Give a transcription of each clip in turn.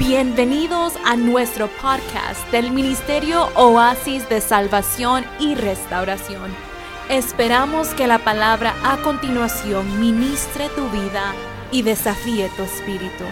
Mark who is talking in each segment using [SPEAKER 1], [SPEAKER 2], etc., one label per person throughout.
[SPEAKER 1] Bienvenidos a nuestro podcast del Ministerio Oasis de Salvación y Restauración. Esperamos que la palabra a continuación ministre tu vida y desafíe tu espíritu.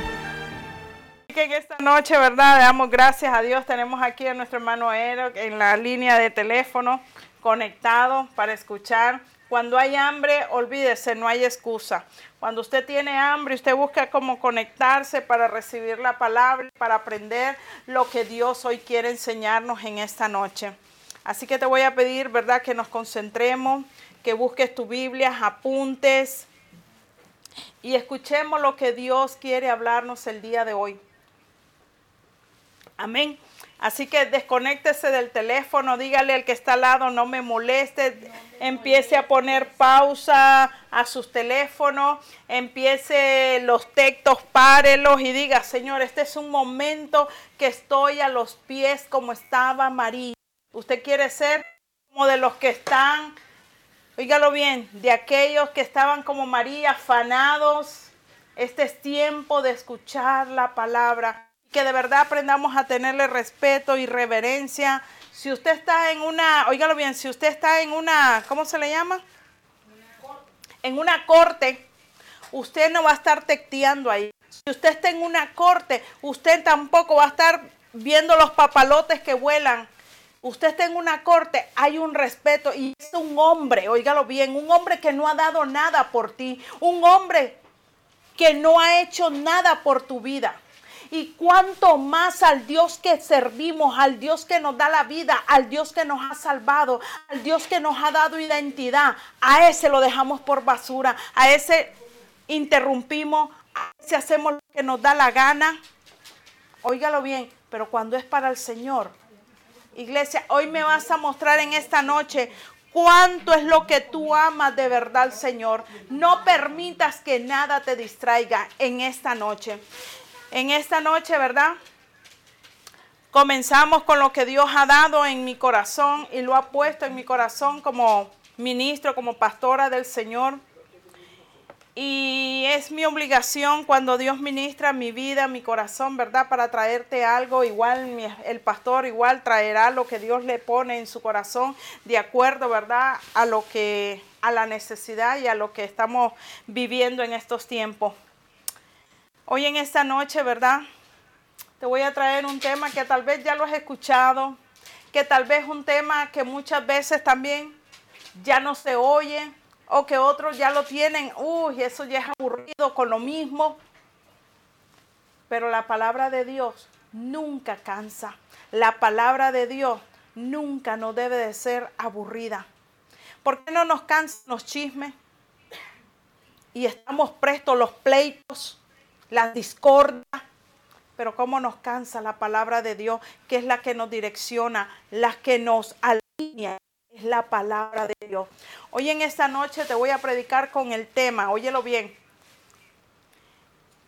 [SPEAKER 2] Que en esta noche, ¿verdad? Damos gracias a Dios. Tenemos aquí a nuestro hermano Ero en la línea de teléfono conectado para escuchar. Cuando hay hambre, olvídese, no hay excusa. Cuando usted tiene hambre, usted busca cómo conectarse para recibir la palabra, para aprender lo que Dios hoy quiere enseñarnos en esta noche. Así que te voy a pedir, ¿verdad?, que nos concentremos, que busques tu Biblia, apuntes y escuchemos lo que Dios quiere hablarnos el día de hoy. Amén. Así que desconéctese del teléfono, dígale al que está al lado, no me moleste, empiece a poner pausa a sus teléfonos, empiece los textos, párelos y diga, Señor, este es un momento que estoy a los pies como estaba María. Usted quiere ser como de los que están, oígalo bien, de aquellos que estaban como María, afanados. Este es tiempo de escuchar la palabra que de verdad aprendamos a tenerle respeto y reverencia. Si usted está en una, óigalo bien, si usted está en una, ¿cómo se le llama? En una corte, usted no va a estar tecteando ahí. Si usted está en una corte, usted tampoco va a estar viendo los papalotes que vuelan. Usted está en una corte, hay un respeto y es un hombre, óigalo bien, un hombre que no ha dado nada por ti, un hombre que no ha hecho nada por tu vida. Y cuanto más al Dios que servimos, al Dios que nos da la vida, al Dios que nos ha salvado, al Dios que nos ha dado identidad, a ese lo dejamos por basura, a ese interrumpimos, a ese hacemos lo que nos da la gana. Óigalo bien, pero cuando es para el Señor, iglesia, hoy me vas a mostrar en esta noche cuánto es lo que tú amas de verdad Señor. No permitas que nada te distraiga en esta noche en esta noche, ¿verdad? Comenzamos con lo que Dios ha dado en mi corazón y lo ha puesto en mi corazón como ministro, como pastora del Señor. Y es mi obligación cuando Dios ministra mi vida, mi corazón, ¿verdad? Para traerte algo, igual el pastor igual traerá lo que Dios le pone en su corazón de acuerdo, ¿verdad? A lo que a la necesidad y a lo que estamos viviendo en estos tiempos. Hoy en esta noche, ¿verdad? Te voy a traer un tema que tal vez ya lo has escuchado, que tal vez un tema que muchas veces también ya no se oye o que otros ya lo tienen, uy, eso ya es aburrido con lo mismo. Pero la palabra de Dios nunca cansa. La palabra de Dios nunca no debe de ser aburrida. ¿Por qué no nos cansan los chismes? Y estamos prestos los pleitos la discordia. Pero cómo nos cansa la palabra de Dios, que es la que nos direcciona, la que nos alinea, es la palabra de Dios. Hoy en esta noche te voy a predicar con el tema, óyelo bien,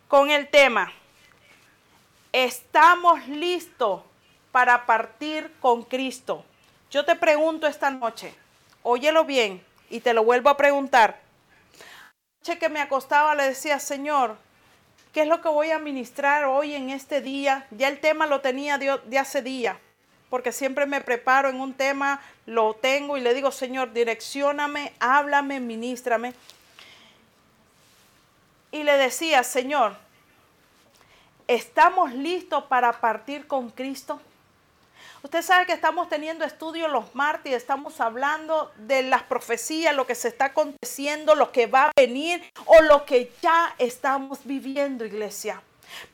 [SPEAKER 2] con el tema, estamos listos para partir con Cristo. Yo te pregunto esta noche, óyelo bien, y te lo vuelvo a preguntar. Noche que me acostaba le decía, Señor, ¿Qué es lo que voy a ministrar hoy en este día? Ya el tema lo tenía de, hace día, porque siempre me preparo en un tema, lo tengo y le digo, Señor, direccioname, háblame, ministrame. Y le decía, Señor, ¿estamos listos para partir con Cristo? Usted sabe que estamos teniendo estudios los martes, estamos hablando de las profecías, lo que se está aconteciendo, lo que va a venir o lo que ya estamos viviendo, iglesia.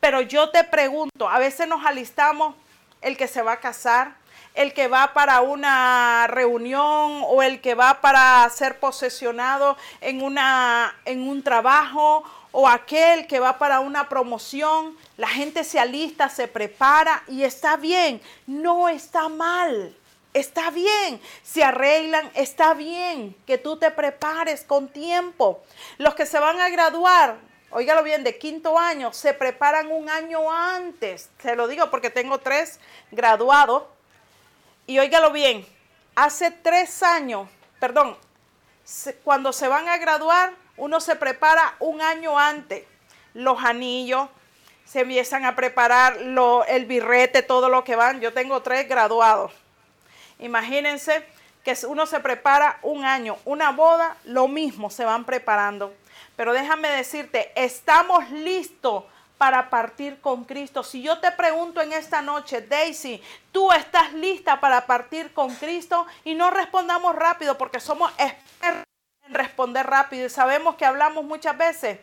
[SPEAKER 2] Pero yo te pregunto, a veces nos alistamos el que se va a casar, el que va para una reunión o el que va para ser posesionado en, una, en un trabajo o aquel que va para una promoción, la gente se alista, se prepara y está bien, no está mal. Está bien, se arreglan, está bien que tú te prepares con tiempo. Los que se van a graduar, óigalo bien, de quinto año, se preparan un año antes. Se lo digo porque tengo tres graduados. Y óigalo bien, hace tres años, perdón, cuando se van a graduar, uno se prepara un año antes. Los anillos, se empiezan a preparar lo, el birrete, todo lo que van. Yo tengo tres graduados. Imagínense que uno se prepara un año, una boda, lo mismo se van preparando. Pero déjame decirte, estamos listos para partir con Cristo. Si yo te pregunto en esta noche, Daisy, ¿tú estás lista para partir con Cristo? Y no respondamos rápido porque somos expertos responder rápido y sabemos que hablamos muchas veces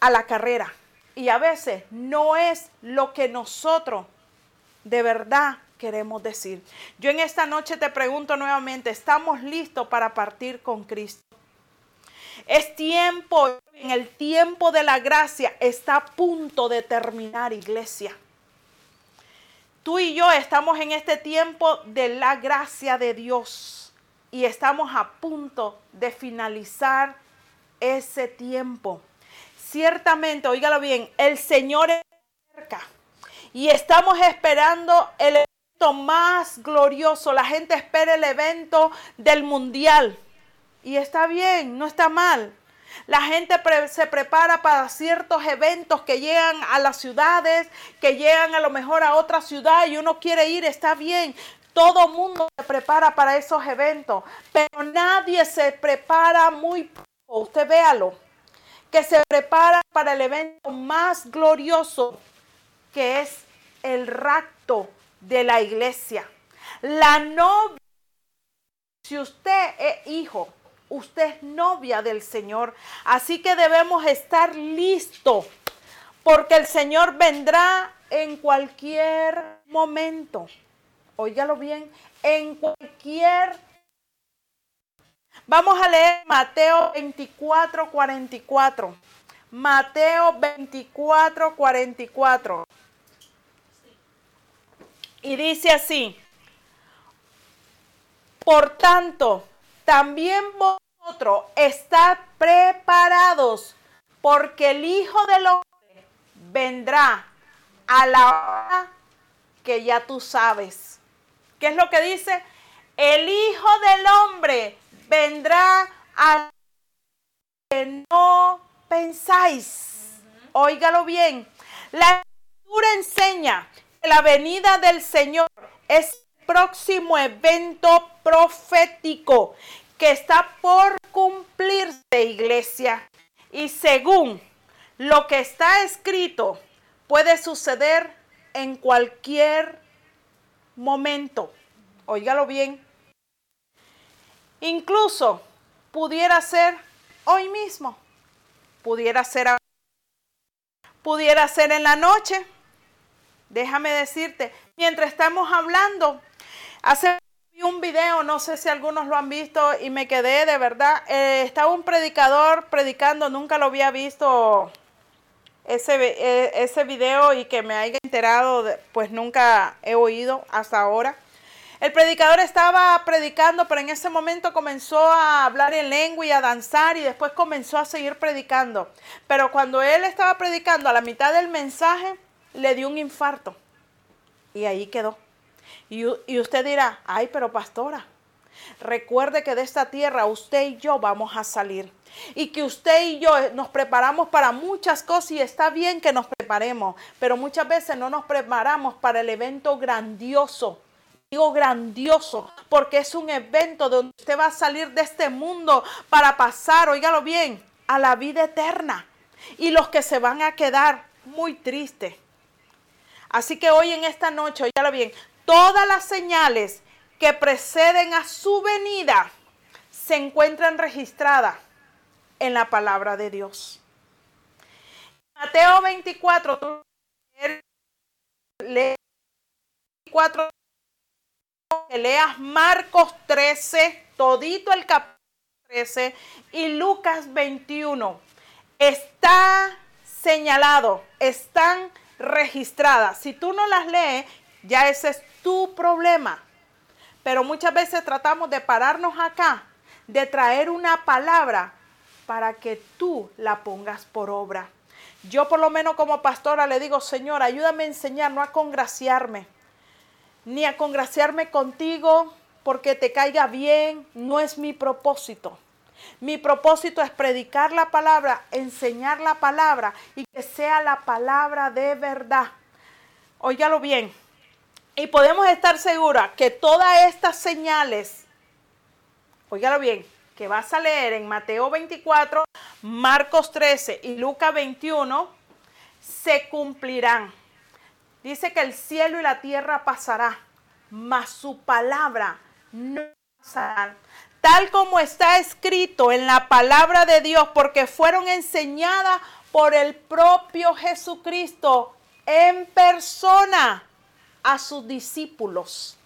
[SPEAKER 2] a la carrera. Y a veces no es lo que nosotros de verdad queremos decir. Yo en esta noche te pregunto nuevamente, ¿estamos listos para partir con Cristo? Es tiempo, en el tiempo de la gracia está a punto de terminar, iglesia. Tú y yo estamos en este tiempo de la gracia de Dios y estamos a punto de finalizar ese tiempo. Ciertamente, oígalo bien, el Señor es cerca y estamos esperando el evento más glorioso. La gente espera el evento del mundial y está bien, no está mal. La gente se prepara para ciertos eventos que llegan a las ciudades, que llegan a lo mejor a otra ciudad y uno quiere ir, está bien. Todo mundo se prepara para esos eventos, pero nadie se prepara muy poco. Usted véalo, que se prepara para el evento más glorioso, que es el rapto de la iglesia. La novia, si usted es hijo, usted es novia del Señor. Así que debemos estar listos porque el Señor vendrá en cualquier momento. Óigalo bien, en cualquier Vamos a leer Mateo 24, 44. Mateo 24, 44. Y dice así, por tanto, también vosotros estad preparados, porque el Hijo del Hombre vendrá a la hora que ya tú sabes. ¿Qué es lo que dice? El Hijo del Hombre vendrá a que no pensáis. Óigalo bien. La escritura enseña que la venida del Señor es el próximo evento profético que está por cumplirse, iglesia. Y según lo que está escrito, puede suceder en cualquier momento. Óigalo bien. Incluso pudiera ser hoy mismo. Pudiera ser pudiera ser en la noche. Déjame decirte, mientras estamos hablando, hace un video, no sé si algunos lo han visto y me quedé de verdad. Eh, estaba un predicador predicando, nunca lo había visto ese, eh, ese video y que me haya enterado, pues nunca he oído hasta ahora. El predicador estaba predicando, pero en ese momento comenzó a hablar en lengua y a danzar y después comenzó a seguir predicando. Pero cuando él estaba predicando a la mitad del mensaje, le dio un infarto y ahí quedó. Y, usted dirá, ay, pero pastora, recuerde que de esta tierra usted y yo vamos a salir. Y que usted y yo nos preparamos para muchas cosas y está bien que nos preparemos, pero muchas veces no nos preparamos para el evento grandioso. Digo grandioso, porque es un evento donde usted va a salir de este mundo para pasar, óigalo bien, a la vida eterna. Y los que se van a quedar muy tristes. Así que hoy en esta noche, óigalo bien, todas las señales que preceden a su venida se encuentran registradas en la palabra de Dios. Mateo 24, tú lees 24, que leas Marcos 13, todito el capítulo 13 y Lucas 21. Está señalado, están registradas. Si tú no las lees, ya ese es tu problema. Pero muchas veces tratamos de pararnos acá, de traer una palabra para que tú la pongas por obra. Yo por lo menos como pastora le digo, Señor, ayúdame a enseñar, no a congraciarme, ni a congraciarme contigo porque te caiga bien, no es mi propósito. Mi propósito es predicar la palabra, enseñar la palabra y que sea la palabra de verdad. Óigalo bien. Y podemos estar seguros que todas estas señales, óigalo bien, que vas a leer en Mateo 24, Marcos 13 y Lucas 21, se cumplirán. Dice que el cielo y la tierra pasará, mas su palabra no pasará. Tal como está escrito en la palabra de Dios, porque fueron enseñadas por el propio Jesucristo en persona a sus discípulos.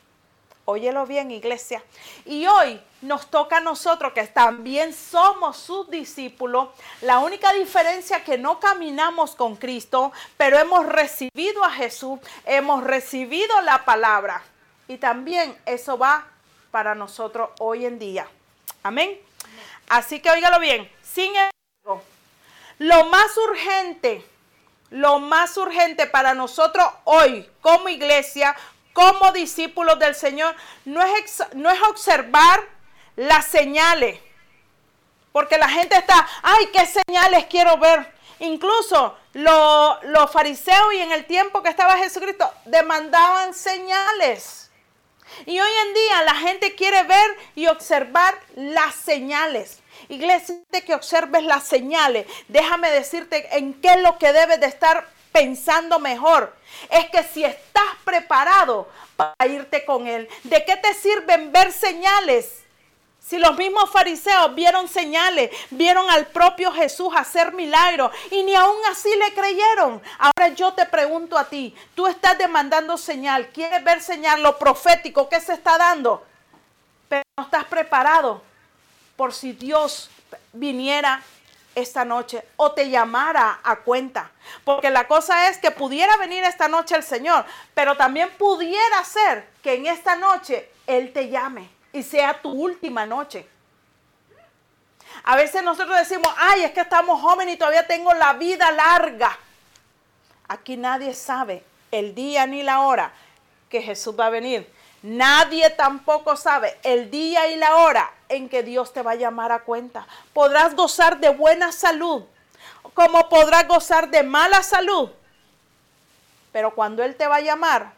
[SPEAKER 2] Óyelo bien, iglesia. Y hoy nos toca a nosotros que también somos sus discípulos. La única diferencia que no caminamos con Cristo, pero hemos recibido a Jesús, hemos recibido la palabra. Y también eso va para nosotros hoy en día. Amén. Así que óigalo bien. Sin embargo, lo más urgente, lo más urgente para nosotros hoy como iglesia, como discípulos del Señor, no es, no es observar las señales. Porque la gente está, ay, ¿qué señales quiero ver? Incluso los fariseos y en el tiempo que estaba Jesucristo demandaban señales. Y hoy en día la gente quiere ver y observar las señales. Iglesia, que observes las señales, déjame decirte en qué es lo que debes de estar pensando mejor. Es que si estás preparado para irte con Él, ¿de qué te sirven ver señales? Si los mismos fariseos vieron señales, vieron al propio Jesús hacer milagros y ni aún así le creyeron. Ahora yo te pregunto a ti, tú estás demandando señal, quieres ver señal, lo profético que se está dando, pero no estás preparado por si Dios viniera esta noche o te llamara a cuenta. Porque la cosa es que pudiera venir esta noche el Señor, pero también pudiera ser que en esta noche Él te llame y sea tu última noche. A veces nosotros decimos, ay, es que estamos jóvenes y todavía tengo la vida larga. Aquí nadie sabe el día ni la hora que Jesús va a venir. Nadie tampoco sabe el día y la hora en que Dios te va a llamar a cuenta. Podrás gozar de buena salud, como podrás gozar de mala salud. Pero cuando Él te va a llamar,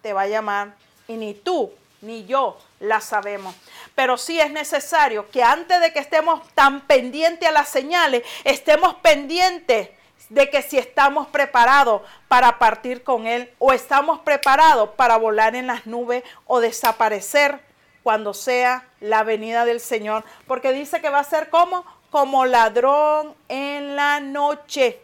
[SPEAKER 2] te va a llamar y ni tú ni yo la sabemos. Pero sí es necesario que antes de que estemos tan pendientes a las señales, estemos pendientes de que si estamos preparados para partir con Él o estamos preparados para volar en las nubes o desaparecer cuando sea la venida del Señor. Porque dice que va a ser como, como ladrón en la noche.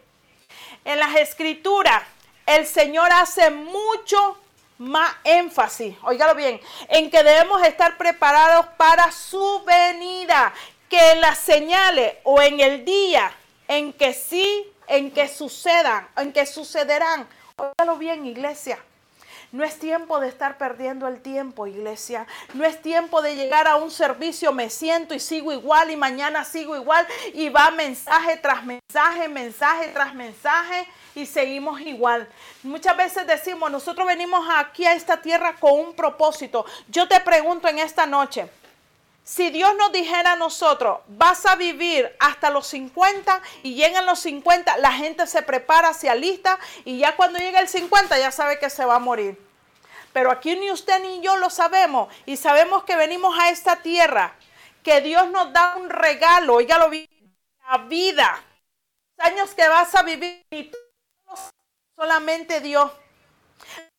[SPEAKER 2] En las escrituras, el Señor hace mucho más énfasis, óigalo bien, en que debemos estar preparados para su venida, que en las señales o en el día en que sí en que sucedan, en que sucederán. Óigalo bien, iglesia. No es tiempo de estar perdiendo el tiempo, iglesia. No es tiempo de llegar a un servicio, me siento y sigo igual y mañana sigo igual y va mensaje tras mensaje, mensaje tras mensaje y seguimos igual. Muchas veces decimos, nosotros venimos aquí a esta tierra con un propósito. Yo te pregunto en esta noche, si Dios nos dijera a nosotros, vas a vivir hasta los 50 y llegan los 50, la gente se prepara, se alista y ya cuando llega el 50 ya sabe que se va a morir. Pero aquí ni usted ni yo lo sabemos y sabemos que venimos a esta tierra, que Dios nos da un regalo, ya lo la vida, los años que vas a vivir y solamente Dios.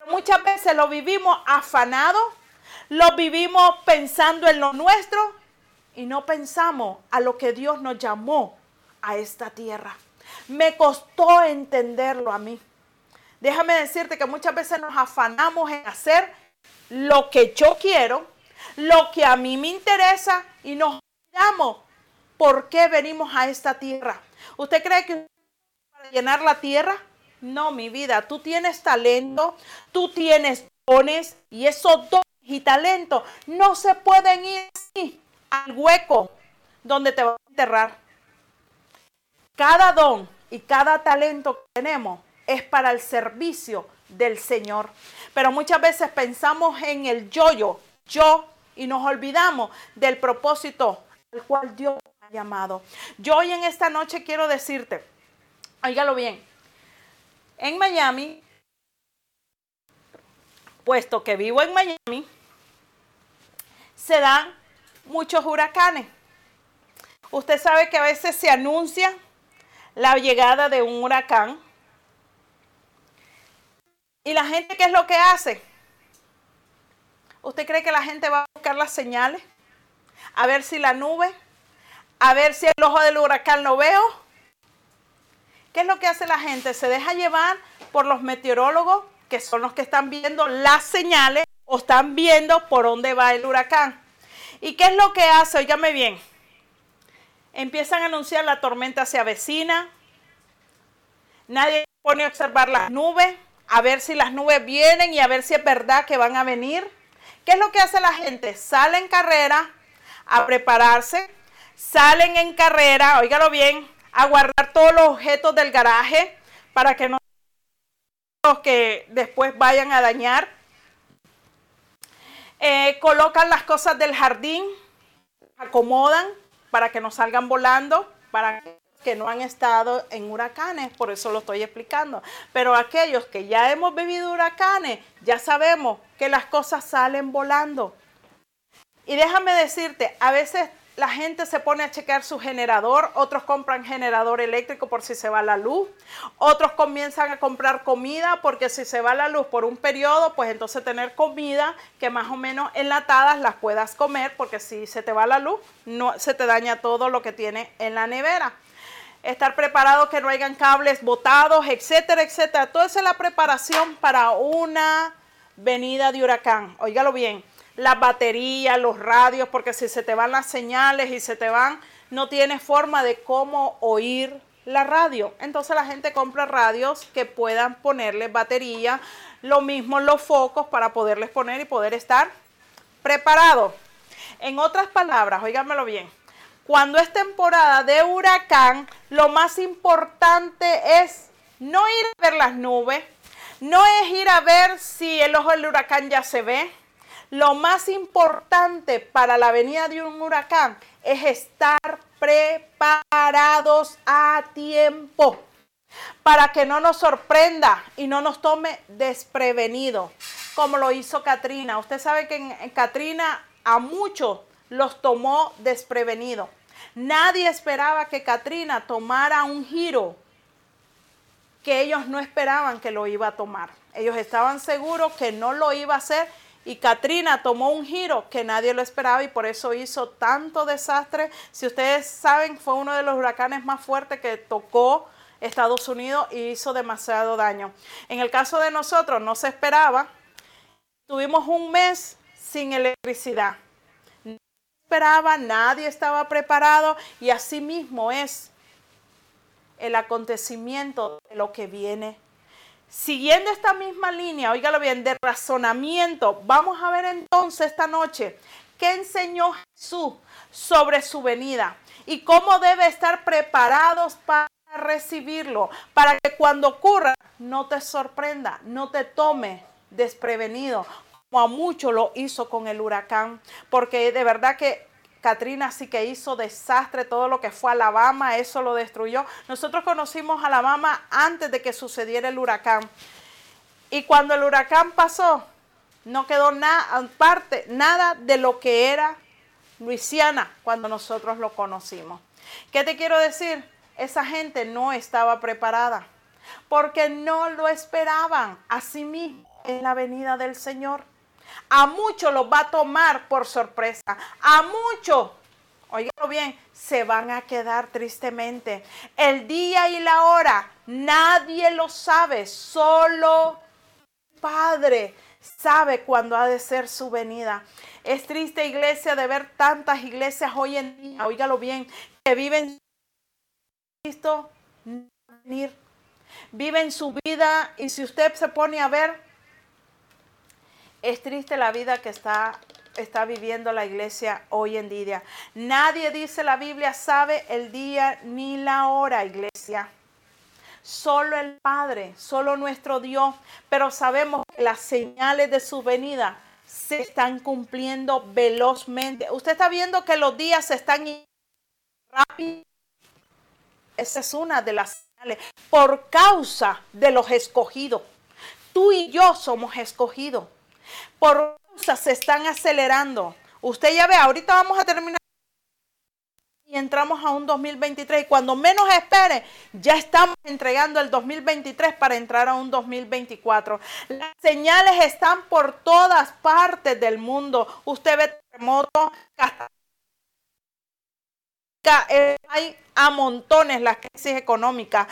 [SPEAKER 2] Muchas veces lo vivimos afanado lo vivimos pensando en lo nuestro y no pensamos a lo que Dios nos llamó a esta tierra. Me costó entenderlo a mí. Déjame decirte que muchas veces nos afanamos en hacer lo que yo quiero, lo que a mí me interesa y nos olvidamos por qué venimos a esta tierra. ¿Usted cree que para llenar la tierra? No, mi vida, tú tienes talento, tú tienes dones y esos dones y talento no se pueden ir al hueco donde te va a enterrar. Cada don y cada talento que tenemos es para el servicio del Señor. Pero muchas veces pensamos en el yo-yo, yo, y nos olvidamos del propósito al cual Dios ha llamado. Yo hoy en esta noche quiero decirte, óigalo bien, en Miami, puesto que vivo en Miami, se dan muchos huracanes. Usted sabe que a veces se anuncia la llegada de un huracán. ¿Y la gente qué es lo que hace? ¿Usted cree que la gente va a buscar las señales? A ver si la nube, a ver si el ojo del huracán lo veo. ¿Qué es lo que hace la gente? Se deja llevar por los meteorólogos, que son los que están viendo las señales o están viendo por dónde va el huracán. ¿Y qué es lo que hace? Óigame bien. Empiezan a anunciar la tormenta se avecina. Nadie pone a observar las nubes, a ver si las nubes vienen y a ver si es verdad que van a venir. ¿Qué es lo que hace la gente? Sale en carrera a prepararse, salen en carrera, óigalo bien, a guardar todos los objetos del garaje para que no los que después vayan a dañar. Eh, colocan las cosas del jardín, acomodan para que no salgan volando, para que no han estado en huracanes, por eso lo estoy explicando. Pero aquellos que ya hemos vivido huracanes, ya sabemos que las cosas salen volando. Y déjame decirte, a veces la gente se pone a checar su generador, otros compran generador eléctrico por si se va la luz, otros comienzan a comprar comida porque si se va la luz por un periodo, pues entonces tener comida que más o menos enlatadas las puedas comer porque si se te va la luz, no se te daña todo lo que tiene en la nevera. Estar preparado que no hayan cables botados, etcétera, etcétera. Todo eso es la preparación para una venida de huracán. Óigalo bien las baterías, los radios, porque si se te van las señales y se te van, no tienes forma de cómo oír la radio. Entonces la gente compra radios que puedan ponerle batería, lo mismo los focos para poderles poner y poder estar preparado. En otras palabras, oígamelo bien, cuando es temporada de huracán, lo más importante es no ir a ver las nubes, no es ir a ver si el ojo del huracán ya se ve, lo más importante para la venida de un huracán es estar preparados a tiempo para que no nos sorprenda y no nos tome desprevenido, como lo hizo Katrina. Usted sabe que en, Katrina a muchos los tomó desprevenido. Nadie esperaba que Katrina tomara un giro que ellos no esperaban que lo iba a tomar. Ellos estaban seguros que no lo iba a hacer y Katrina tomó un giro que nadie lo esperaba y por eso hizo tanto desastre. Si ustedes saben, fue uno de los huracanes más fuertes que tocó Estados Unidos y hizo demasiado daño. En el caso de nosotros no se esperaba. Tuvimos un mes sin electricidad. No esperaba, nadie estaba preparado y así mismo es el acontecimiento de lo que viene Siguiendo esta misma línea, oígalo bien, de razonamiento, vamos a ver entonces esta noche qué enseñó Jesús sobre su venida y cómo debe estar preparados para recibirlo, para que cuando ocurra no te sorprenda, no te tome desprevenido, como a mucho lo hizo con el huracán, porque de verdad que Katrina sí que hizo desastre, todo lo que fue Alabama, eso lo destruyó. Nosotros conocimos Alabama antes de que sucediera el huracán. Y cuando el huracán pasó, no quedó nada, aparte, nada de lo que era Luisiana cuando nosotros lo conocimos. ¿Qué te quiero decir? Esa gente no estaba preparada porque no lo esperaban. Así mismo en la venida del Señor. A muchos los va a tomar por sorpresa. A muchos, oígalo bien, se van a quedar tristemente. El día y la hora, nadie lo sabe, solo Padre sabe cuándo ha de ser su venida. Es triste, iglesia, de ver tantas iglesias hoy en día, oígalo bien, que viven Cristo venir. Viven su vida y si usted se pone a ver, es triste la vida que está, está viviendo la iglesia hoy en día. Nadie dice la Biblia sabe el día ni la hora, iglesia. Solo el Padre, solo nuestro Dios. Pero sabemos que las señales de su venida se están cumpliendo velozmente. Usted está viendo que los días se están rápido. Esa es una de las señales. Por causa de los escogidos. Tú y yo somos escogidos. Por causa se están acelerando. Usted ya ve, ahorita vamos a terminar y entramos a un 2023 y cuando menos espere, ya estamos entregando el 2023 para entrar a un 2024. Las señales están por todas partes del mundo. Usted ve terremotos, eh, hay a montones las crisis económicas,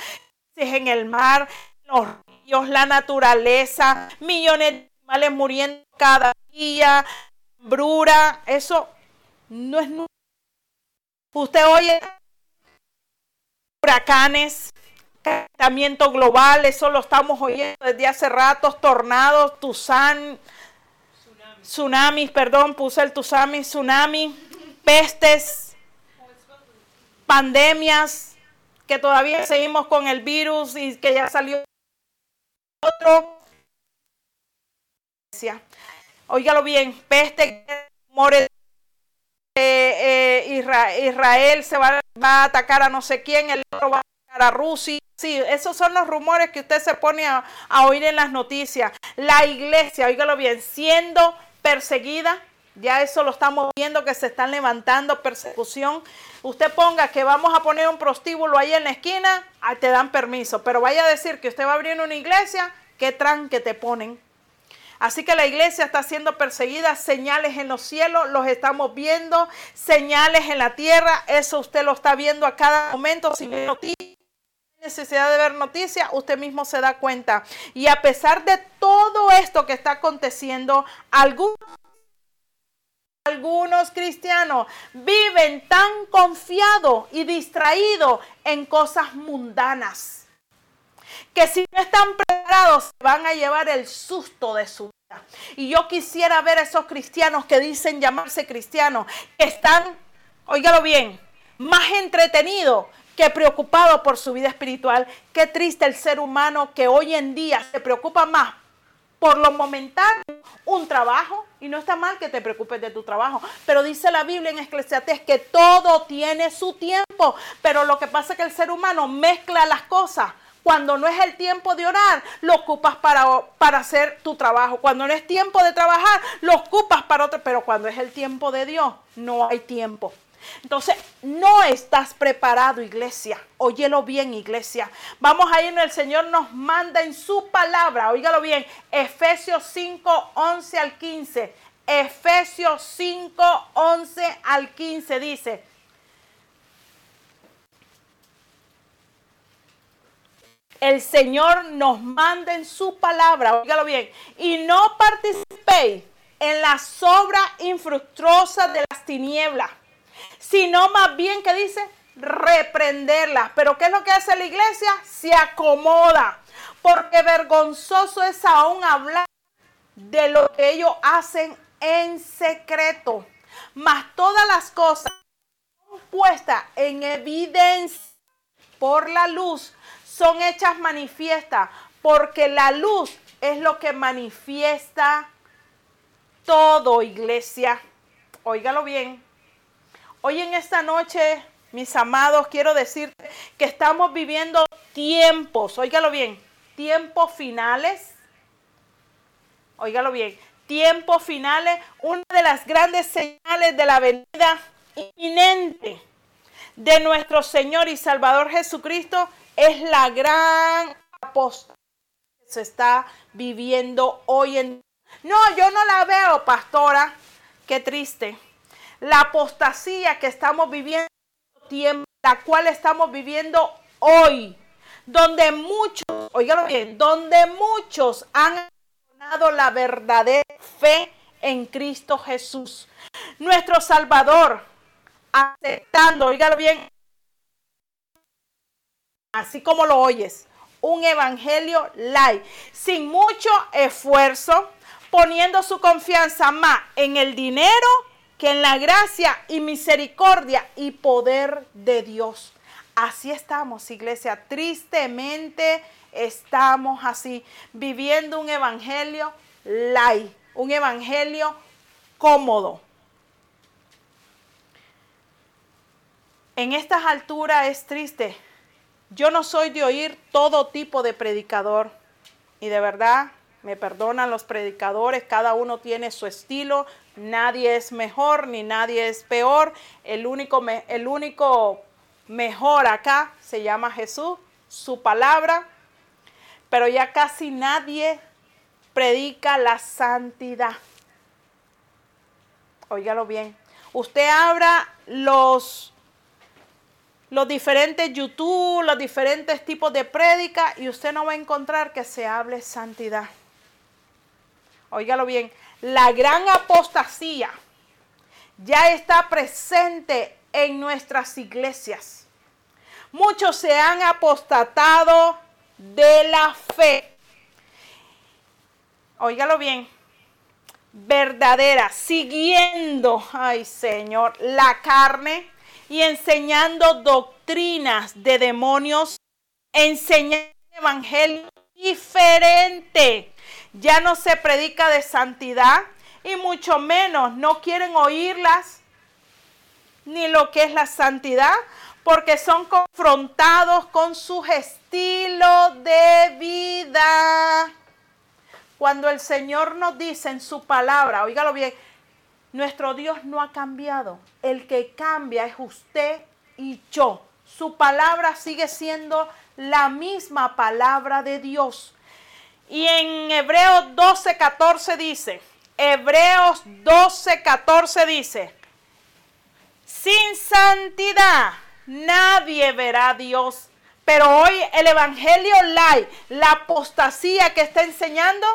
[SPEAKER 2] crisis en el mar, los ríos, la naturaleza, millones de muriendo cada día, brura, eso no es Usted oye huracanes, calentamiento global, eso lo estamos oyendo desde hace rato, tornados, tsunami, tsunamis, perdón, puse el tsunami, tsunami, pestes, pandemias, que todavía seguimos con el virus y que ya salió otro. Óigalo bien, peste, more eh, eh, Israel se va, a atacar a no sé quién, el otro va a atacar a Rusia. Sí, esos son los rumores que usted se pone a, oír en las noticias. La iglesia, óigalo bien, siendo perseguida, ya eso lo estamos viendo que se están levantando persecución. Usted ponga que vamos a poner un prostíbulo ahí en la esquina, te dan permiso, pero vaya a decir que usted va a abrir una iglesia, qué tranque te ponen. Así que la iglesia está siendo perseguida, señales en los cielos, los estamos viendo, señales en la tierra, eso usted lo está viendo a cada momento, sin necesidad de ver noticias, usted mismo se da cuenta. Y a pesar de todo esto que está aconteciendo, algunos algunos cristianos viven tan confiados y distraídos en cosas mundanas que si no están preparados van a llevar el susto de su vida. Y yo quisiera ver a esos cristianos que dicen llamarse cristianos, que están, óigalo bien, más entretenidos que preocupados por su vida espiritual. Qué triste el ser humano que hoy en día se preocupa más por lo momentáneo, un trabajo, y no está mal que te preocupes de tu trabajo, pero dice la Biblia en Eclesiastés que todo tiene su tiempo, pero lo que pasa es que el ser humano mezcla las cosas cuando no es el tiempo de orar, lo ocupas para, para hacer tu trabajo. Cuando no es tiempo de trabajar, lo ocupas para otro. Pero cuando es el tiempo de Dios, no hay tiempo. Entonces, no estás preparado, iglesia. Óyelo bien, iglesia. Vamos a ir, el Señor nos manda en su palabra. Óigalo bien. Efesios 5, 11 al 15. Efesios 5, 11 al 15 dice. El Señor nos manda en su palabra, oígalo bien, y no participéis en la sobra infructuosa de las tinieblas, sino más bien que dice reprenderlas. Pero ¿qué es lo que hace la iglesia? Se acomoda, porque vergonzoso es aún hablar de lo que ellos hacen en secreto. Mas todas las cosas puestas en evidencia por la luz son hechas manifiestas, porque la luz es lo que manifiesta todo, iglesia. Óigalo bien. Hoy en esta noche, mis amados, quiero decirte que estamos viviendo tiempos, óigalo bien, tiempos finales. Óigalo bien, tiempos finales, una de las grandes señales de la venida inminente de nuestro Señor y Salvador Jesucristo es la gran apostasía que se está viviendo hoy en No, yo no la veo, pastora. Qué triste. La apostasía que estamos viviendo, la cual estamos viviendo hoy, donde muchos, oigan bien, donde muchos han abandonado la verdadera fe en Cristo Jesús, nuestro Salvador, aceptando, oígalo bien, así como lo oyes, un evangelio light, sin mucho esfuerzo, poniendo su confianza más en el dinero que en la gracia y misericordia y poder de Dios. Así estamos, iglesia. Tristemente estamos así, viviendo un evangelio light, un evangelio cómodo. En estas alturas es triste. Yo no soy de oír todo tipo de predicador. Y de verdad, me perdonan los predicadores, cada uno tiene su estilo, nadie es mejor ni nadie es peor. El único, el único mejor acá se llama Jesús, su palabra. Pero ya casi nadie predica la santidad. Óigalo bien. Usted abra los los diferentes YouTube, los diferentes tipos de prédica y usted no va a encontrar que se hable santidad. Óigalo bien, la gran apostasía ya está presente en nuestras iglesias. Muchos se han apostatado de la fe. Óigalo bien, verdadera, siguiendo, ay Señor, la carne y enseñando doctrinas de demonios, enseñando evangelio diferente. Ya no se predica de santidad y mucho menos no quieren oírlas ni lo que es la santidad porque son confrontados con su estilo de vida. Cuando el Señor nos dice en su palabra, oígalo bien, nuestro Dios no ha cambiado. El que cambia es usted y yo. Su palabra sigue siendo la misma palabra de Dios. Y en Hebreos 12, 14 dice, Hebreos 12, 14 dice, sin santidad nadie verá a Dios. Pero hoy el Evangelio Light, la apostasía que está enseñando,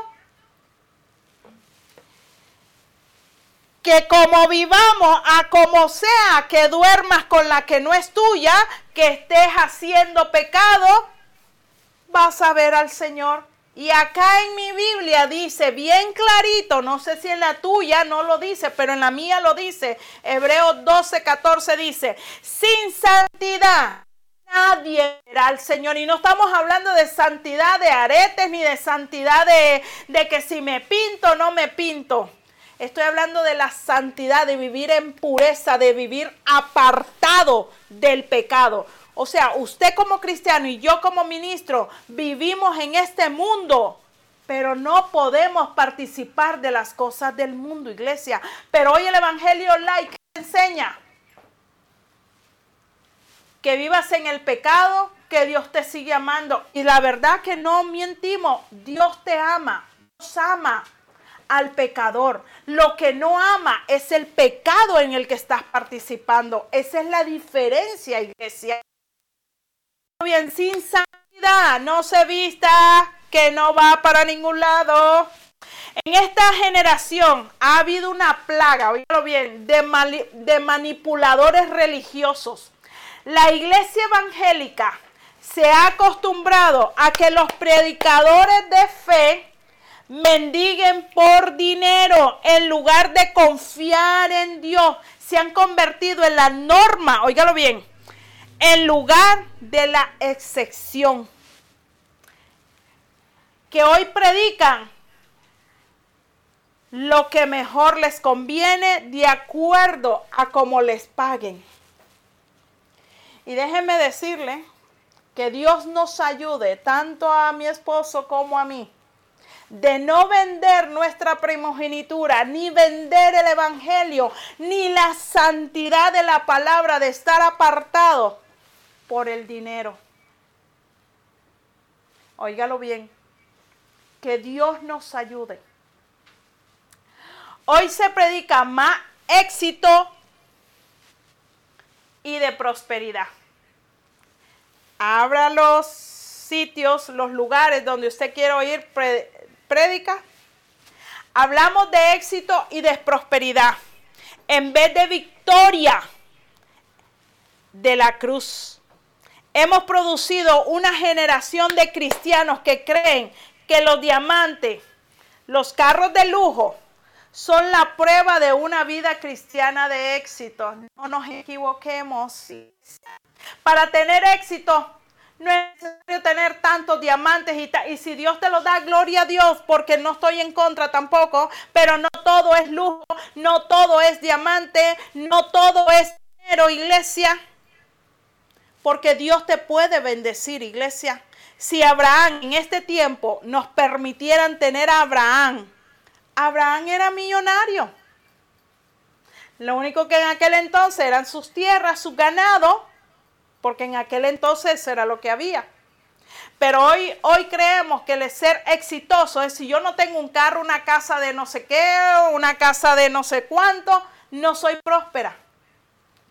[SPEAKER 2] que como vivamos a como sea, que duermas con la que no es tuya, que estés haciendo pecado, vas a ver al Señor. Y acá en mi Biblia dice bien clarito, no sé si en la tuya no lo dice, pero en la mía lo dice. Hebreos 12, 14 dice, sin santidad nadie verá al Señor. Y no estamos hablando de santidad de aretes ni de santidad de, de que si me pinto o no me pinto. Estoy hablando de la santidad, de vivir en pureza, de vivir apartado del pecado. O sea, usted como cristiano y yo como ministro vivimos en este mundo, pero no podemos participar de las cosas del mundo, iglesia. Pero hoy el Evangelio like enseña que vivas en el pecado, que Dios te sigue amando. Y la verdad que no mentimos, Dios te ama, Dios ama al pecador. Lo que no ama es el pecado en el que estás participando. Esa es la diferencia, iglesia. Bien, sin santidad no se vista que no va para ningún lado. En esta generación ha habido una plaga, oígalo bien, de, de manipuladores religiosos. La iglesia evangélica se ha acostumbrado a que los predicadores de fe mendiguen por dinero en lugar de confiar en Dios. Se han convertido en la norma, óigalo bien, en lugar de la excepción. Que hoy predican lo que mejor les conviene de acuerdo a cómo les paguen. Y déjenme decirle que Dios nos ayude tanto a mi esposo como a mí de no vender nuestra primogenitura, ni vender el Evangelio, ni la santidad de la palabra, de estar apartado por el dinero. Óigalo bien, que Dios nos ayude. Hoy se predica más éxito y de prosperidad. Abra los sitios, los lugares donde usted quiere oír prédica, hablamos de éxito y de prosperidad en vez de victoria de la cruz. Hemos producido una generación de cristianos que creen que los diamantes, los carros de lujo, son la prueba de una vida cristiana de éxito. No nos equivoquemos. Para tener éxito no es necesario tener tantos diamantes y, si Dios te lo da, gloria a Dios, porque no estoy en contra tampoco, pero no todo es lujo, no todo es diamante, no todo es dinero, iglesia. Porque Dios te puede bendecir, iglesia. Si Abraham en este tiempo nos permitieran tener a Abraham, Abraham era millonario. Lo único que en aquel entonces eran sus tierras, su ganado, porque en aquel entonces era lo que había. Pero hoy, hoy creemos que el ser exitoso es si yo no tengo un carro, una casa de no sé qué, una casa de no sé cuánto, no soy próspera.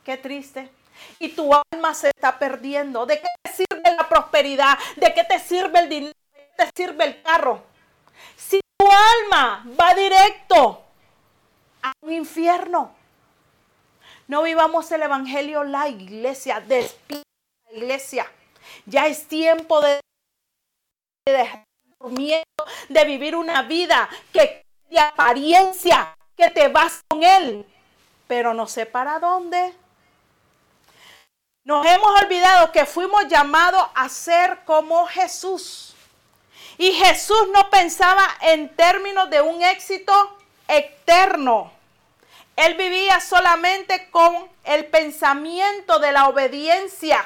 [SPEAKER 2] Qué triste. Y tu alma se está perdiendo. ¿De qué te sirve la prosperidad? ¿De qué te sirve el dinero? ¿De qué te sirve el carro? Si tu alma va directo a un infierno. No vivamos el evangelio la iglesia, despierta la iglesia. Ya es tiempo de dejar miedo, de vivir una vida que de apariencia, que te vas con él, pero no sé para dónde. Nos hemos olvidado que fuimos llamados a ser como Jesús. Y Jesús no pensaba en términos de un éxito eterno. Él vivía solamente con el pensamiento de la obediencia.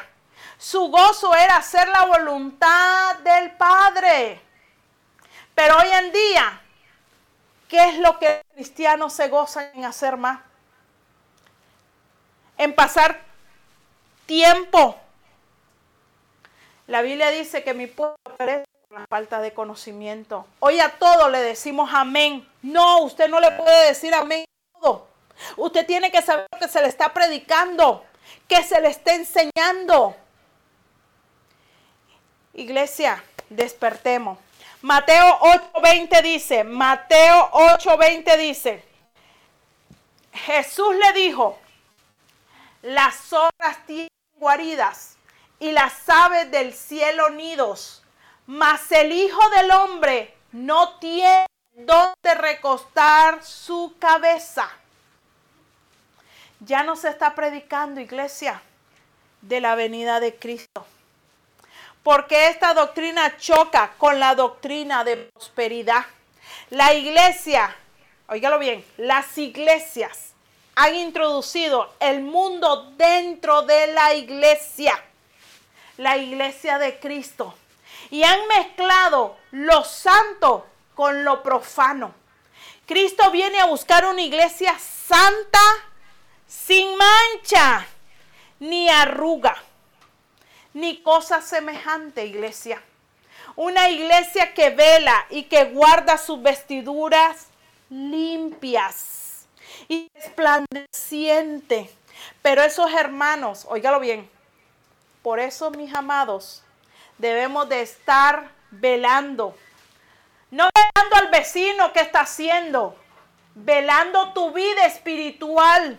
[SPEAKER 2] Su gozo era hacer la voluntad del Padre. Pero hoy en día, ¿qué es lo que los cristianos se gozan en hacer más? En pasar tiempo. La Biblia dice que mi pueblo perece por la falta de conocimiento. Hoy a todo le decimos amén. No, usted no le puede decir amén a todo. Usted tiene que saber que se le está predicando, que se le está enseñando. Iglesia, despertemos. Mateo 8:20 dice, Mateo 8:20 dice, Jesús le dijo, las zorras tienen guaridas y las aves del cielo nidos, mas el Hijo del Hombre no tiene donde recostar su cabeza. Ya no se está predicando, iglesia, de la venida de Cristo porque esta doctrina choca con la doctrina de prosperidad. La iglesia, óigalo bien, las iglesias han introducido el mundo dentro de la iglesia, la iglesia de Cristo, y han mezclado lo santo con lo profano. Cristo viene a buscar una iglesia santa, sin mancha, ni arruga ni cosa semejante, iglesia. Una iglesia que vela y que guarda sus vestiduras limpias y resplandeciente. Pero esos hermanos, óigalo bien, por eso mis amados, debemos de estar velando. No velando al vecino que está haciendo, velando tu vida espiritual,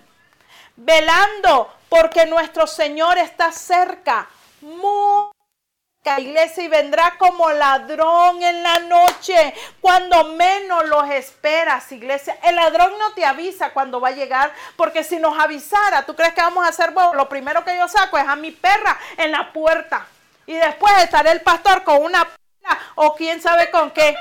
[SPEAKER 2] velando porque nuestro Señor está cerca mucha iglesia y vendrá como ladrón en la noche, cuando menos los esperas, iglesia. El ladrón no te avisa cuando va a llegar, porque si nos avisara, ¿tú crees que vamos a hacer? Bueno, lo primero que yo saco es a mi perra en la puerta. Y después estaré el pastor con una o quién sabe con qué.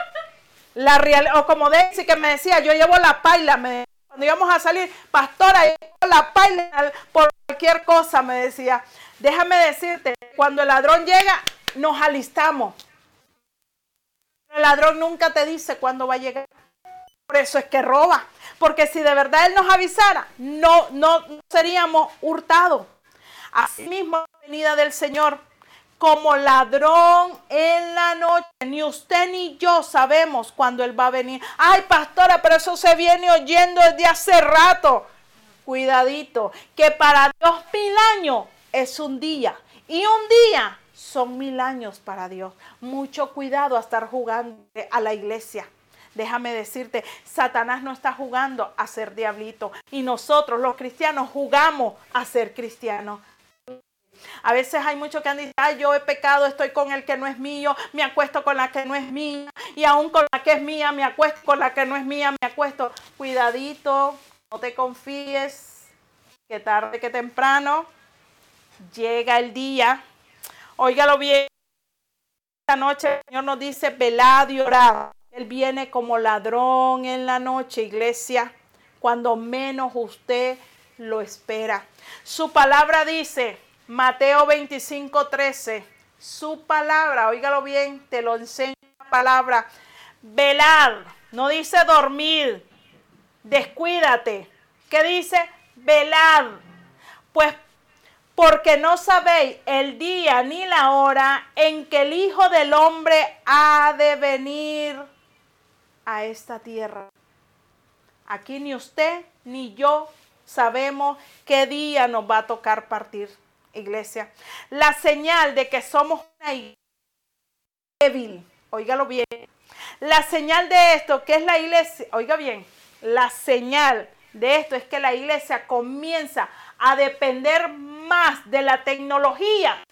[SPEAKER 2] La real, o como Daisy que me decía, yo llevo la paila, me, cuando íbamos a salir, pastora, la paila por cualquier cosa, me decía. Déjame decirte, cuando el ladrón llega, nos alistamos. El ladrón nunca te dice cuándo va a llegar. Por eso es que roba. Porque si de verdad él nos avisara, no, no seríamos hurtados. Asimismo, la venida del Señor como ladrón en la noche. Ni usted ni yo sabemos cuándo Él va a venir. Ay, pastora, pero eso se viene oyendo desde hace rato. Cuidadito, que para Dios mil años es un día. Y un día son mil años para Dios. Mucho cuidado a estar jugando a la iglesia. Déjame decirte, Satanás no está jugando a ser diablito. Y nosotros los cristianos jugamos a ser cristianos. A veces hay muchos que han dicho, ay, yo he pecado, estoy con el que no es mío, me acuesto con la que no es mía, y aún con la que es mía, me acuesto con la que no es mía, me acuesto. Cuidadito, no te confíes, que tarde que temprano llega el día. Óigalo bien. Esta noche el Señor nos dice, velad y orad. Él viene como ladrón en la noche, iglesia, cuando menos usted lo espera. Su palabra dice Mateo 25, 13. Su palabra, óigalo bien, te lo enseña la palabra. Velar, no dice dormir, descuídate. ¿Qué dice? Velar. Pues porque no sabéis el día ni la hora en que el Hijo del Hombre ha de venir a esta tierra. Aquí ni usted ni yo sabemos qué día nos va a tocar partir, iglesia. La señal de que somos una iglesia débil, óigalo bien. La señal de esto, que es la iglesia, oiga bien, la señal de esto es que la iglesia comienza a depender más de la tecnología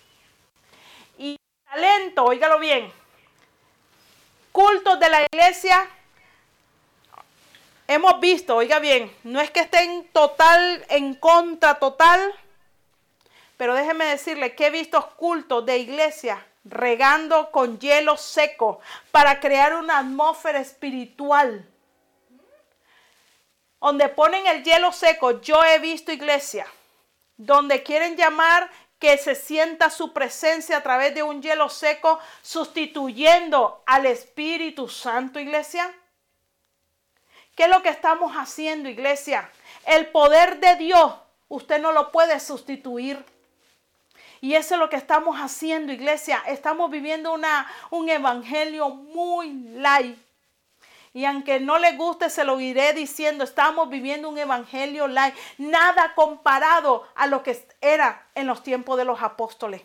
[SPEAKER 2] y talento, óigalo bien. Cultos de la iglesia hemos visto, oiga bien, no es que estén total en contra total, pero déjeme decirle que he visto cultos de iglesia regando con hielo seco para crear una atmósfera espiritual. Donde ponen el hielo seco, yo he visto iglesia donde quieren llamar que se sienta su presencia a través de un hielo seco, sustituyendo al Espíritu Santo, iglesia? ¿Qué es lo que estamos haciendo, iglesia? El poder de Dios, usted no lo puede sustituir. Y eso es lo que estamos haciendo, iglesia. Estamos viviendo una, un evangelio muy light. Y aunque no le guste, se lo iré diciendo, estamos viviendo un evangelio light, nada comparado a lo que era en los tiempos de los apóstoles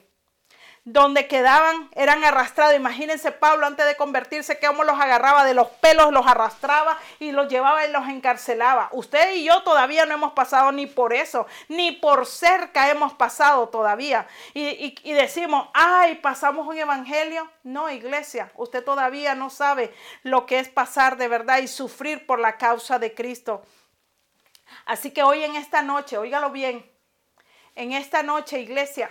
[SPEAKER 2] donde quedaban, eran arrastrados. Imagínense Pablo antes de convertirse, cómo los agarraba de los pelos, los arrastraba y los llevaba y los encarcelaba. Usted y yo todavía no hemos pasado ni por eso, ni por cerca hemos pasado todavía. Y, y decimos, ay, pasamos un evangelio. No, iglesia, usted todavía no sabe lo que es pasar de verdad y sufrir por la causa de Cristo. Así que hoy en esta noche, óigalo bien, en esta noche, iglesia,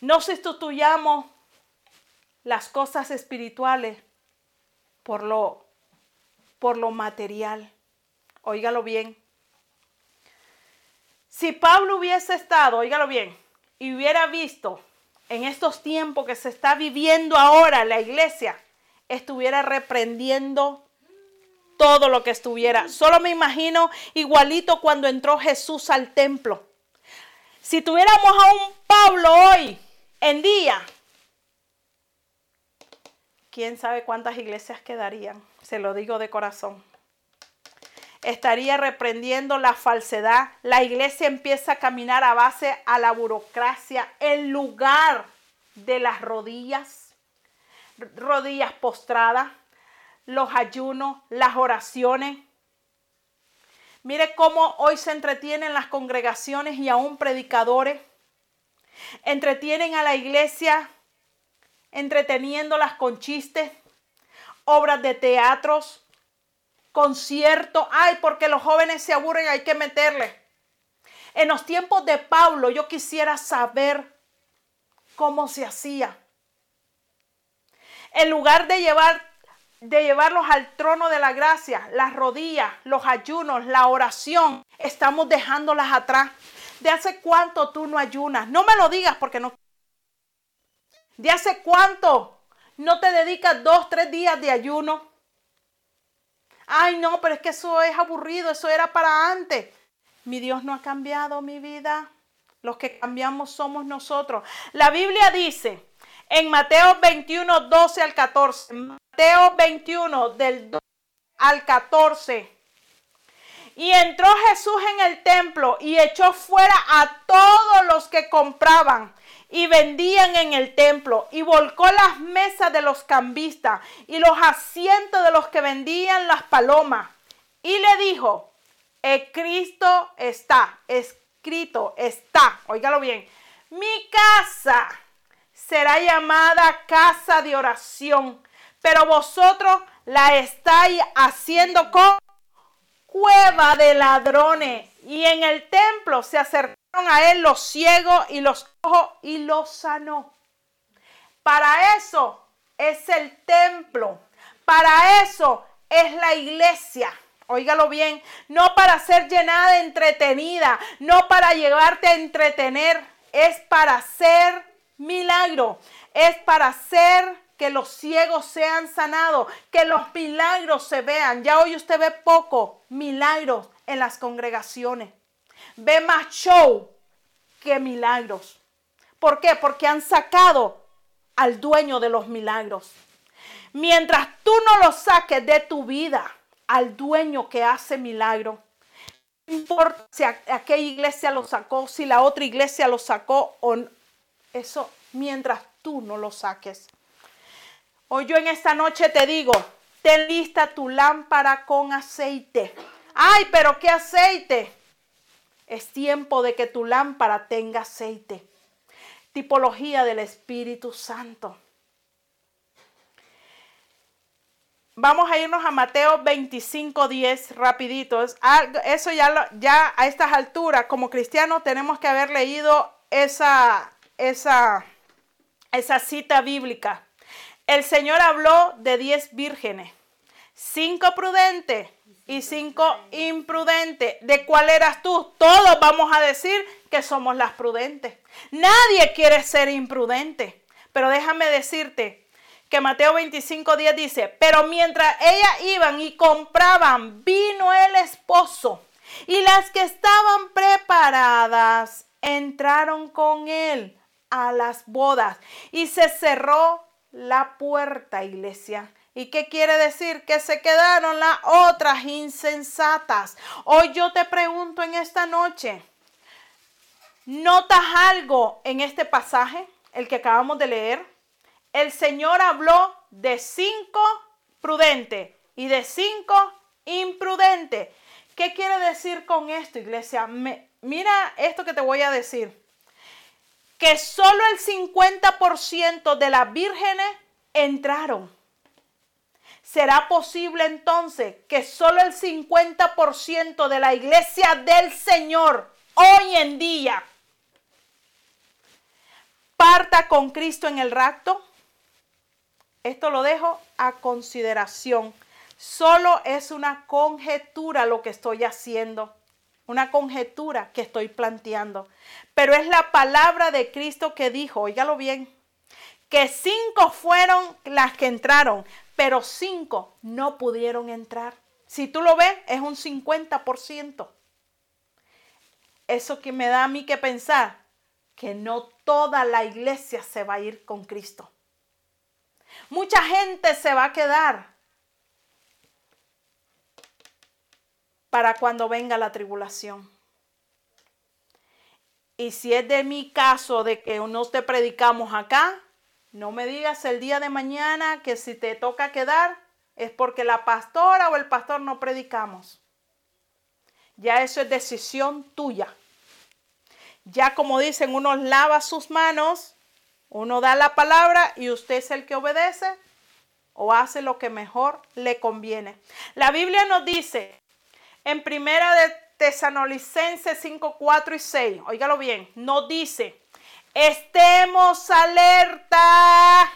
[SPEAKER 2] No sustituyamos las cosas espirituales por lo, por lo material. Óigalo bien. Si Pablo hubiese estado, óigalo bien, y hubiera visto en estos tiempos que se está viviendo ahora la iglesia, estuviera reprendiendo todo lo que estuviera. Solo me imagino igualito cuando entró Jesús al templo. Si tuviéramos a un Pablo hoy en día, quién sabe cuántas iglesias quedarían, se lo digo de corazón. Estaría reprendiendo la falsedad. La iglesia empieza a caminar a base a la burocracia en lugar de las rodillas, rodillas postradas, los ayunos, las oraciones. Mire cómo hoy se entretienen las congregaciones y aún predicadores Entretienen a la iglesia entreteniéndolas con chistes, obras de teatros, conciertos. Ay, porque los jóvenes se aburren, hay que meterle. En los tiempos de Pablo yo quisiera saber cómo se hacía. En lugar de llevar de llevarlos al trono de la gracia, las rodillas, los ayunos, la oración, estamos dejándolas atrás. ¿De hace cuánto tú no ayunas? No me lo digas porque no. ¿De hace cuánto no te dedicas dos, tres días de ayuno? Ay, no, pero es que eso es aburrido, eso era para antes. Mi Dios no ha cambiado mi vida. Los que cambiamos somos nosotros. La Biblia dice en Mateo 21, 12 al 14. Mateo 21, del 12 al 14. Y entró Jesús en el templo y echó fuera a todos los que compraban y vendían en el templo. Y volcó las mesas de los cambistas y los asientos de los que vendían las palomas. Y le dijo, el Cristo está, escrito está, óigalo bien, mi casa será llamada casa de oración, pero vosotros la estáis haciendo con cueva de ladrones. Y en el templo se acercaron a él los ciegos y los ojos y los sanó. Para eso es el templo. Para eso es la iglesia. Óigalo bien, no para ser llenada, entretenida, no para llevarte a entretener, es para hacer milagro, es para hacer que los ciegos sean sanados, que los milagros se vean. Ya hoy usted ve poco milagros en las congregaciones. Ve más show que milagros. ¿Por qué? Porque han sacado al dueño de los milagros. Mientras tú no lo saques de tu vida al dueño que hace milagro, no importa si aquella iglesia lo sacó, si la otra iglesia lo sacó o eso, mientras tú no lo saques. Hoy yo en esta noche te digo, ten lista tu lámpara con aceite. Ay, pero ¿qué aceite? Es tiempo de que tu lámpara tenga aceite. Tipología del Espíritu Santo. Vamos a irnos a Mateo 25, 10 rapidito. Eso ya, a estas alturas, como cristianos, tenemos que haber leído esa cita bíblica. El Señor habló de 10 vírgenes, cinco prudentes y cinco imprudentes. ¿De cuál eras tú? Todos vamos a decir que somos las prudentes. Nadie quiere ser imprudente. Pero déjame decirte, que Mateo 25, 10 dice, pero mientras ellas iban y compraban, vino el esposo y las que estaban preparadas entraron con él a las bodas y se cerró la puerta, iglesia. ¿Y qué quiere decir? Que se quedaron las otras insensatas. Hoy yo te pregunto en esta noche, ¿notas algo en este pasaje, el que acabamos de leer? el Señor habló de cinco prudentes y de cinco imprudentes. ¿Qué quiere decir con esto, iglesia? mira esto que te voy a decir. Que solo el 50% de las vírgenes entraron. ¿Será posible entonces que solo el 50% de la iglesia del Señor hoy en día parta con Cristo en el rapto? Esto lo dejo a consideración. Solo es una conjetura lo que estoy haciendo, una conjetura que estoy planteando. Pero es la palabra de Cristo que dijo, óigalo bien, que cinco fueron las que entraron, pero cinco no pudieron entrar. Si tú lo ves, es un 50%. Eso que me da a mí que pensar, que no toda la iglesia se va a ir con Cristo. Mucha gente se va a quedar para cuando venga la tribulación. Y si es de mi caso de que no te predicamos acá, no me digas el día de mañana que si te toca quedar es porque la pastora o el pastor no predicamos. Ya eso es decisión tuya. Ya como dicen, uno lava sus manos uno da la palabra y usted es el que obedece o hace lo que mejor le conviene. La Biblia nos dice en primera de Tesanolicenses 5, 4 y 6, óigalo bien, nos dice, estemos alerta,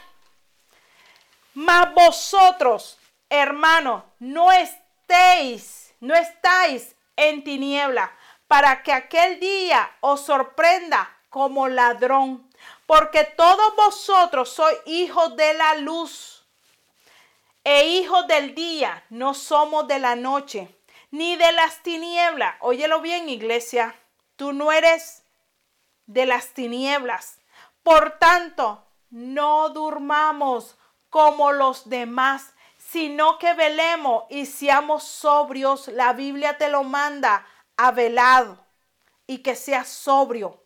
[SPEAKER 2] mas vosotros, hermanos, no estéis, no estáis en tiniebla, para que aquel día os sorprenda como ladrón porque todos vosotros sois hijos de la luz e hijos del día, no somos de la noche, ni de las tinieblas. Óyelo bien, iglesia, tú no eres de las tinieblas. Por tanto, no durmamos como los demás, sino que velemos y seamos sobrios. La Biblia te lo manda a velado y que seas sobrio.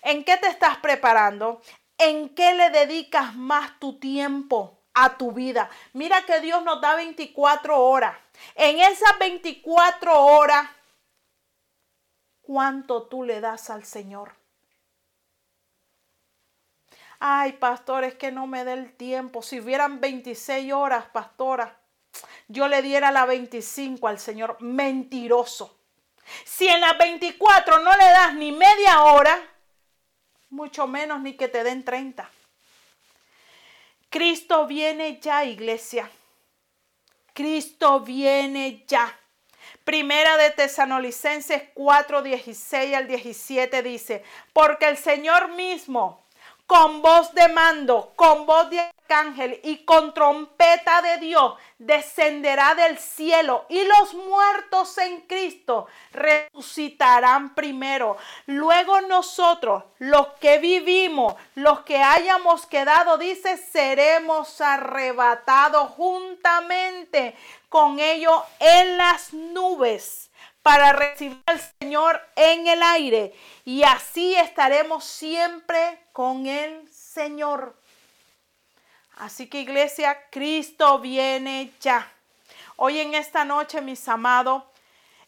[SPEAKER 2] ¿En qué te estás preparando? ¿En qué le dedicas más tu tiempo a tu vida? Mira que Dios nos da 24 horas. En esas 24 horas, ¿cuánto tú le das al Señor? Ay, pastor, es que no me dé el tiempo. Si hubieran 26 horas, pastora, yo le diera la 25 al Señor. Mentiroso. Si en las 24 no le das ni media hora, mucho menos ni que te den 30. Cristo viene ya, iglesia. Cristo viene ya. Primera de Tesanolicenses 4, 16 al 17 dice, porque el Señor mismo, con voz de mando, con voz de arcángel y con trompeta de Dios, descenderá del cielo y los muertos en Cristo resucitarán primero. Luego nosotros, los que vivimos, los que hayamos quedado, dice, seremos arrebatados juntamente con ellos en las nubes para recibir al Señor en el aire y así estaremos siempre con el Señor. Así que iglesia, Cristo viene ya. Hoy en esta noche, mis amados,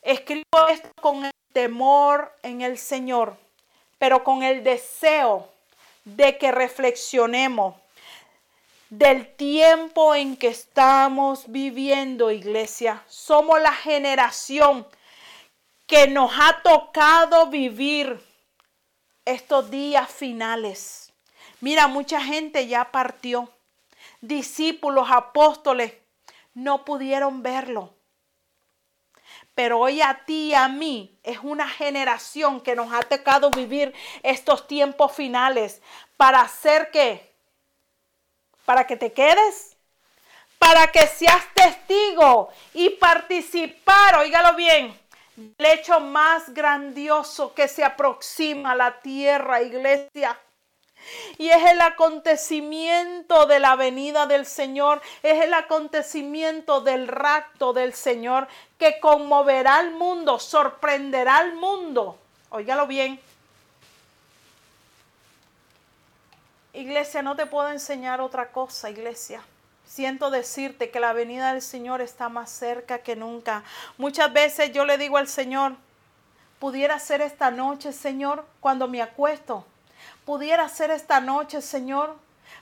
[SPEAKER 2] escribo esto con el temor en el Señor, pero con el deseo de que reflexionemos del tiempo en que estamos viviendo, iglesia. Somos la generación que nos ha tocado vivir estos días finales. Mira, mucha gente ya partió. Discípulos, apóstoles, no pudieron verlo. Pero hoy a ti y a mí es una generación que nos ha tocado vivir estos tiempos finales para hacer que para que te quedes, para que seas testigo y participar, oígalo bien, el hecho más grandioso que se aproxima a la tierra, iglesia. Y es el acontecimiento de la venida del Señor, es el acontecimiento del rapto del Señor que conmoverá al mundo, sorprenderá al mundo. Óigalo bien, Iglesia, no te puedo enseñar otra cosa, iglesia. Siento decirte que la venida del Señor está más cerca que nunca. Muchas veces yo le digo al Señor, pudiera ser esta noche, Señor, cuando me acuesto. Pudiera ser esta noche, Señor.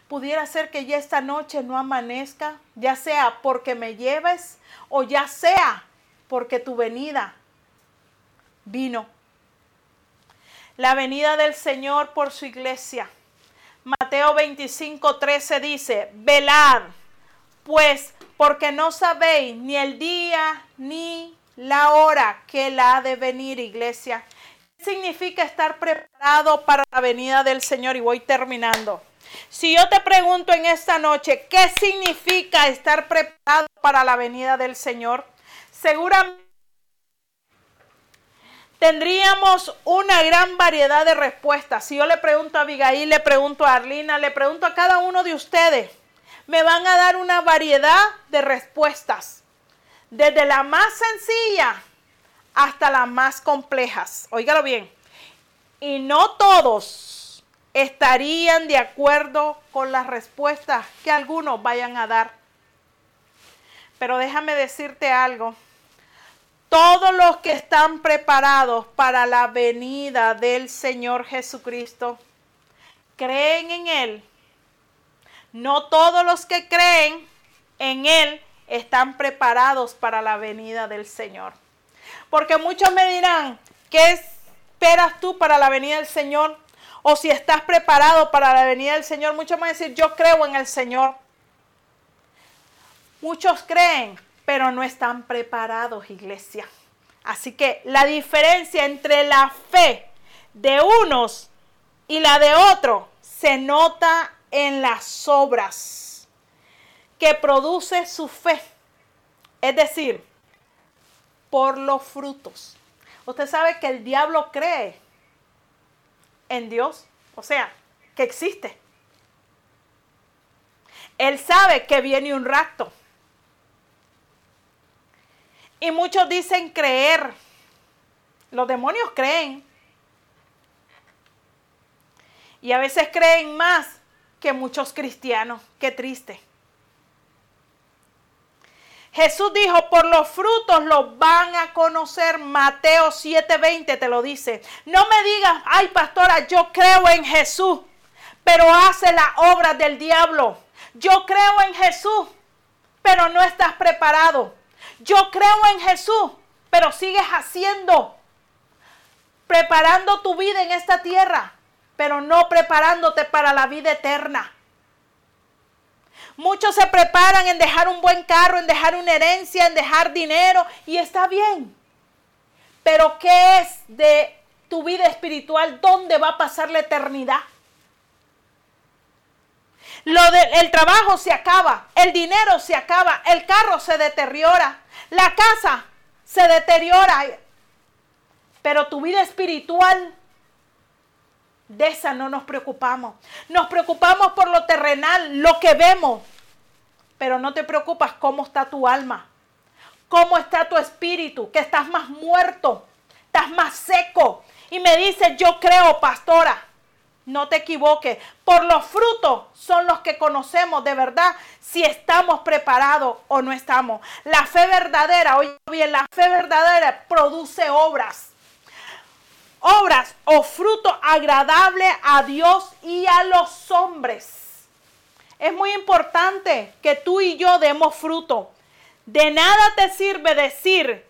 [SPEAKER 2] Pudiera ser que ya esta noche no amanezca, ya sea porque me lleves o ya sea porque tu venida vino. La venida del Señor por su iglesia Mateo 25, 13 dice, velad, pues porque no sabéis ni el día ni la hora que la ha de venir, iglesia. ¿Qué significa estar preparado para la venida del Señor? Y voy terminando. Si yo te pregunto en esta noche, ¿qué significa estar preparado para la venida del Señor? Seguramente tendríamos una gran variedad de respuestas. Si yo le pregunto a Abigail, le pregunto a Arlina, le pregunto a cada uno de ustedes, me van a dar una variedad de respuestas. Desde la más sencilla hasta las más complejas. Óigalo bien. Y no todos estarían de acuerdo con las respuestas que algunos vayan a dar. Pero déjame decirte algo todos los que están preparados para la venida del Señor Jesucristo creen en Él. No todos los que creen en Él están preparados para la venida del Señor. Porque muchos me dirán, ¿qué esperas tú para la venida del Señor? O si estás preparado para la venida del Señor, muchos van a decir, yo creo en el Señor. Muchos creen, pero no están preparados, iglesia. Así que la diferencia entre la fe de unos y la de otros se nota en las obras que produce su fe. Es decir, por los frutos. Usted sabe que el diablo cree en Dios, o sea, que existe. Él sabe que viene un rapto. Y muchos dicen creer. Los demonios creen. Y a veces creen más que muchos cristianos. Qué triste. Jesús dijo, por los frutos los van a conocer. Mateo 7:20 te lo dice. No me digas, ay pastora, yo creo en Jesús, pero hace la obra del diablo. Yo creo en Jesús, pero no estás preparado. Yo creo en Jesús, pero sigues haciendo, preparando tu vida en esta tierra, pero no preparándote para la vida eterna. Muchos se preparan en dejar un buen carro, en dejar una herencia, en dejar dinero y está bien. Pero ¿qué es de tu vida espiritual? ¿Dónde va a pasar la eternidad? Lo el trabajo se acaba, el dinero se acaba, el carro se deteriora, la casa se deteriora. Pero tu vida espiritual, de esa no nos preocupamos. Nos preocupamos por lo terrenal, lo que vemos. Pero no te preocupas cómo está tu alma, cómo está tu espíritu, que estás más muerto, estás más seco. Y me dice, yo creo, pastora, no te equivoques. Por los frutos son los que conocemos de verdad si estamos preparados o no estamos. La fe verdadera, oye bien, la fe verdadera produce obras. Obras o fruto agradable a Dios y a los hombres. Es muy importante que tú y yo demos fruto. De nada te sirve decir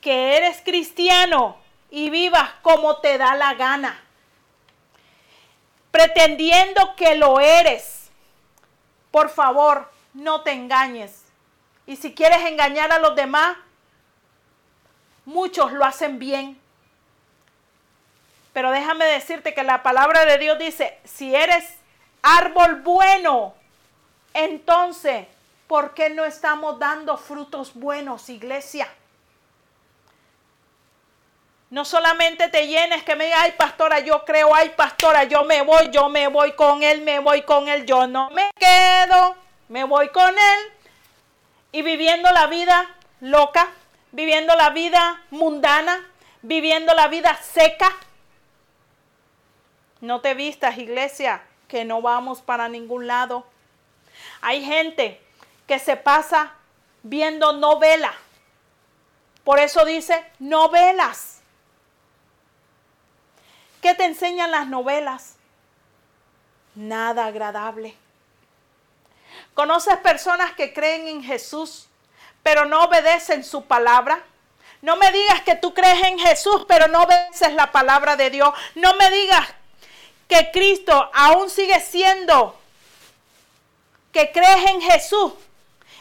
[SPEAKER 2] que eres cristiano y vivas como te da la gana pretendiendo que lo eres. Por favor, no te engañes. Y si quieres engañar a los demás, muchos lo hacen bien. Pero déjame decirte que la palabra de Dios dice, si eres árbol bueno, entonces, ¿por qué no estamos dando frutos buenos, iglesia? No solamente te llenes que me diga, ay pastora, yo creo, ay pastora, yo me voy, yo me voy con él, me voy con él, yo no me quedo, me voy con él. Y viviendo la vida loca, viviendo la vida mundana, viviendo la vida seca. No te vistas, iglesia, que no vamos para ningún lado. Hay gente que se pasa viendo novela. Por eso dice novelas. ¿Qué te enseñan las novelas? Nada agradable. ¿Conoces personas que creen en Jesús, pero no obedecen su palabra? No me digas que tú crees en Jesús, pero no obedeces la palabra de Dios. No me digas que Cristo aún sigue siendo, que crees en Jesús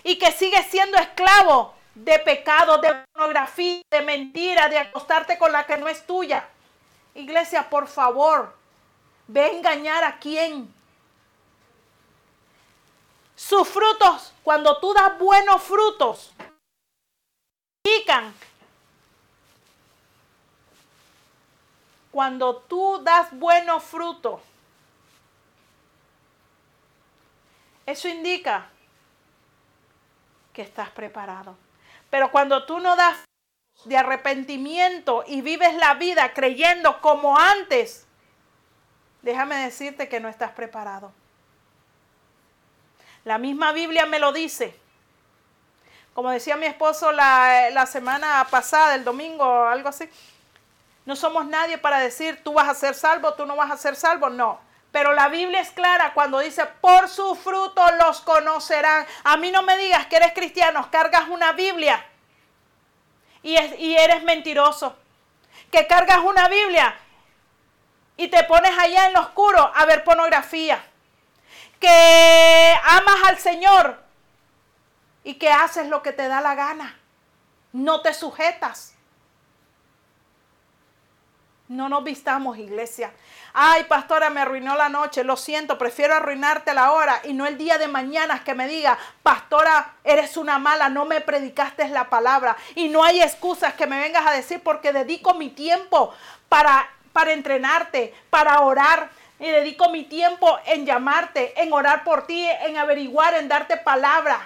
[SPEAKER 2] y que sigue siendo esclavo de pecado, de pornografía, de mentira, de acostarte con la que no es tuya. Iglesia, por favor, ve engañar a quién. Sus frutos, cuando tú das buenos frutos, pican. Cuando tú das buenos frutos, eso indica que estás preparado. Pero cuando tú no das de arrepentimiento y vives la vida creyendo como antes, déjame decirte que no estás preparado. La misma Biblia me lo dice. Como decía mi esposo la, la semana pasada, el domingo, algo así. No somos nadie para decir tú vas a ser salvo, tú no vas a ser salvo. No. Pero la Biblia es clara cuando dice, por su fruto los conocerán. A mí no me digas que eres cristiano, cargas una Biblia y, eres mentiroso. Que cargas una Biblia y te pones allá en lo oscuro a ver pornografía. Que amas al Señor y que haces lo que te da la gana. No te sujetas. No nos vistamos, iglesia. Ay, pastora, me arruinó la noche. Lo siento, prefiero arruinarte la hora y no el día de mañana que me diga, pastora, eres una mala, no me predicaste la palabra. Y no hay excusas que me vengas a decir porque dedico mi tiempo para, para entrenarte, para orar. Y dedico mi tiempo en llamarte, en orar por ti, en averiguar, en darte palabra.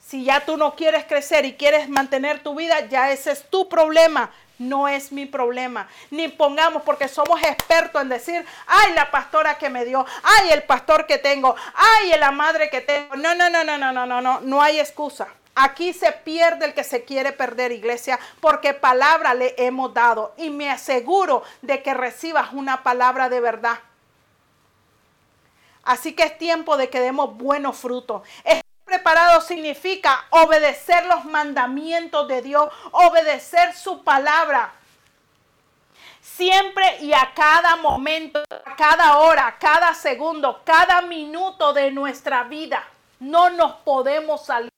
[SPEAKER 2] Si ya tú no quieres crecer y quieres mantener tu vida, ya ese es tu problema no es mi problema. Ni pongamos porque somos expertos en decir, ay, la pastora que me dio, ay, el pastor que tengo, ay, la madre que tengo. No, no, no, no, no, no, no, no, no hay excusa. Aquí se pierde el que se quiere perder, iglesia, porque palabra le hemos dado. Y me aseguro de que recibas una palabra de verdad. Así que es tiempo de que demos buenos frutos preparado significa obedecer los mandamientos de Dios, obedecer su palabra. Siempre y a cada momento, a cada hora, cada segundo, cada minuto de nuestra vida. No nos podemos salir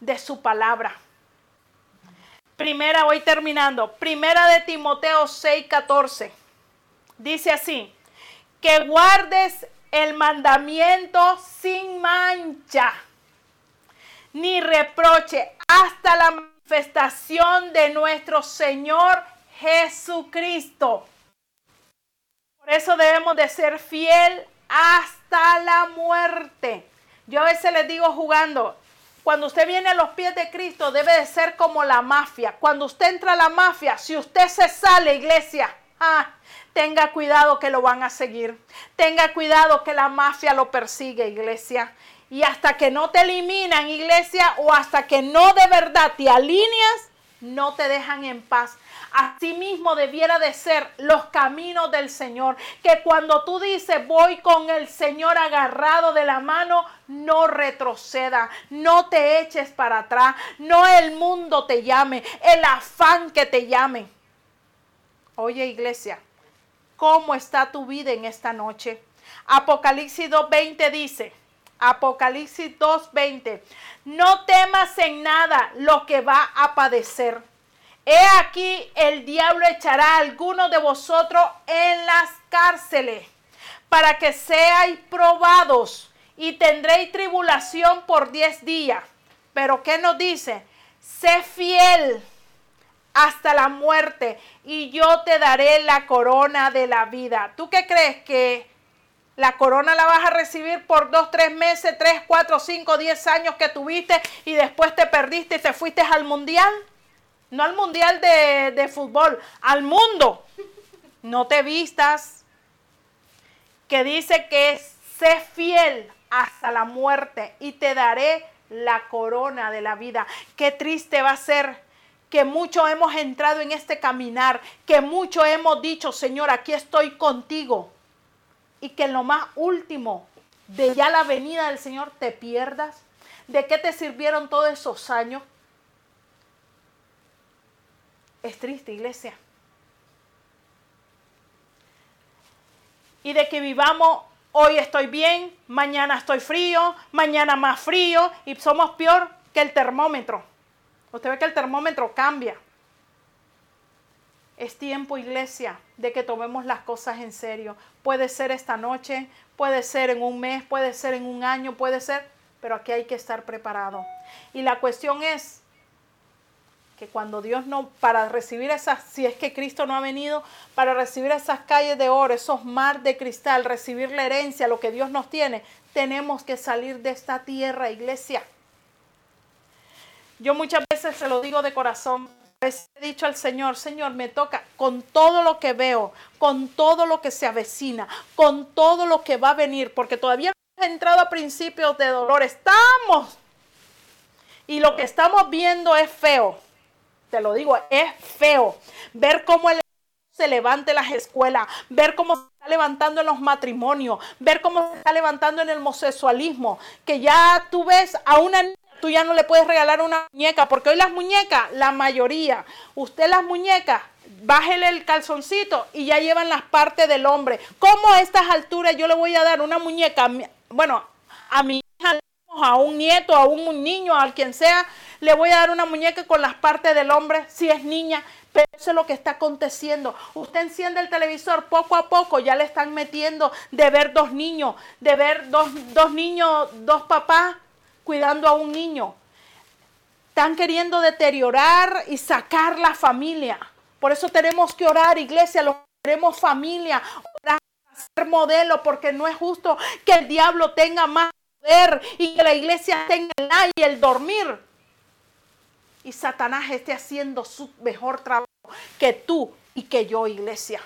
[SPEAKER 2] de su palabra. Primera, voy terminando. Primera de Timoteo 6, 14. Dice así, que guardes el mandamiento sin mancha, ni reproche, hasta la manifestación de nuestro Señor Jesucristo. Por eso debemos de ser fiel hasta la muerte. Yo a veces les digo jugando, cuando usted viene a los pies de Cristo debe de ser como la mafia. Cuando usted entra a la mafia, si usted se sale, iglesia, ah, tenga cuidado que lo van a seguir. Tenga cuidado que la mafia lo persigue, iglesia. Y hasta que no te eliminan, iglesia, o hasta que no de verdad te alineas, no te dejan en paz. Asimismo debiera de ser los caminos del Señor. Que cuando tú dices voy con el Señor agarrado de la mano, no retroceda, no te eches para atrás, no el mundo te llame, el afán que te llame. Oye iglesia, ¿cómo está tu vida en esta noche? Apocalipsis 2.20 dice, Apocalipsis 2.20, no temas en nada lo que va a padecer He aquí el diablo echará a algunos de vosotros en las cárceles para que seáis probados y tendréis tribulación por diez días. Pero ¿qué nos dice? Sé fiel hasta la muerte y yo te daré la corona de la vida. ¿Tú qué crees que la corona la vas a recibir por dos, tres meses, tres, cuatro, cinco, diez años que tuviste y después te perdiste y te fuiste al mundial? no al mundial de, fútbol, al mundo. No te vistas. Que dice que sé fiel hasta la muerte y te daré la corona de la vida. Qué triste va a ser que mucho hemos entrado en este caminar, que mucho hemos dicho, Señor, aquí estoy contigo. Y que en lo más último de ya la venida del Señor te pierdas. ¿De qué te sirvieron todos esos años? Es triste, iglesia. Y de que vivamos, hoy estoy bien, mañana estoy frío, mañana más frío, y somos peor que el termómetro. Usted ve que el termómetro cambia. Es tiempo, iglesia, de que tomemos las cosas en serio. Puede ser esta noche, puede ser en un mes, puede ser en un año, puede ser, pero aquí hay que estar preparado. Y la cuestión es, que cuando Dios no, para recibir esas, si es que Cristo no ha venido, para recibir esas calles de oro, esos mar de cristal, recibir la herencia, lo que Dios nos tiene, tenemos que salir de esta tierra, iglesia. Yo muchas veces se lo digo de corazón, he dicho al Señor, Señor, me toca con todo lo que veo, con todo lo que se avecina, con todo lo que va a venir, porque todavía hemos entrado a principios de dolor, estamos. Y lo que estamos viendo es feo. Te lo digo, es feo. Ver cómo el se levanta en las escuelas, ver cómo se está levantando en los matrimonios, ver cómo se está levantando en el homosexualismo, que ya tú ves a una niña, tú ya no le puedes regalar una muñeca, porque hoy las muñecas, la mayoría, usted las muñecas, bájele el calzoncito y ya llevan las partes del hombre. ¿Cómo a estas alturas yo le voy a dar una muñeca, bueno, a mi hija, a un nieto, a un niño, a quien sea, le voy a dar una muñeca con las partes del hombre si es niña. Pero eso es lo que está aconteciendo. Usted enciende el televisor, poco a poco ya le están metiendo de ver dos niños, de ver dos, dos niños, dos papás cuidando a un niño. Están queriendo deteriorar y sacar la familia. Por eso tenemos que orar, iglesia, los queremos familia, orar, ser modelo, porque no es justo que el diablo tenga más poder y que la iglesia tenga el y el dormir y Satanás esté haciendo su mejor trabajo que tú y que yo, iglesia.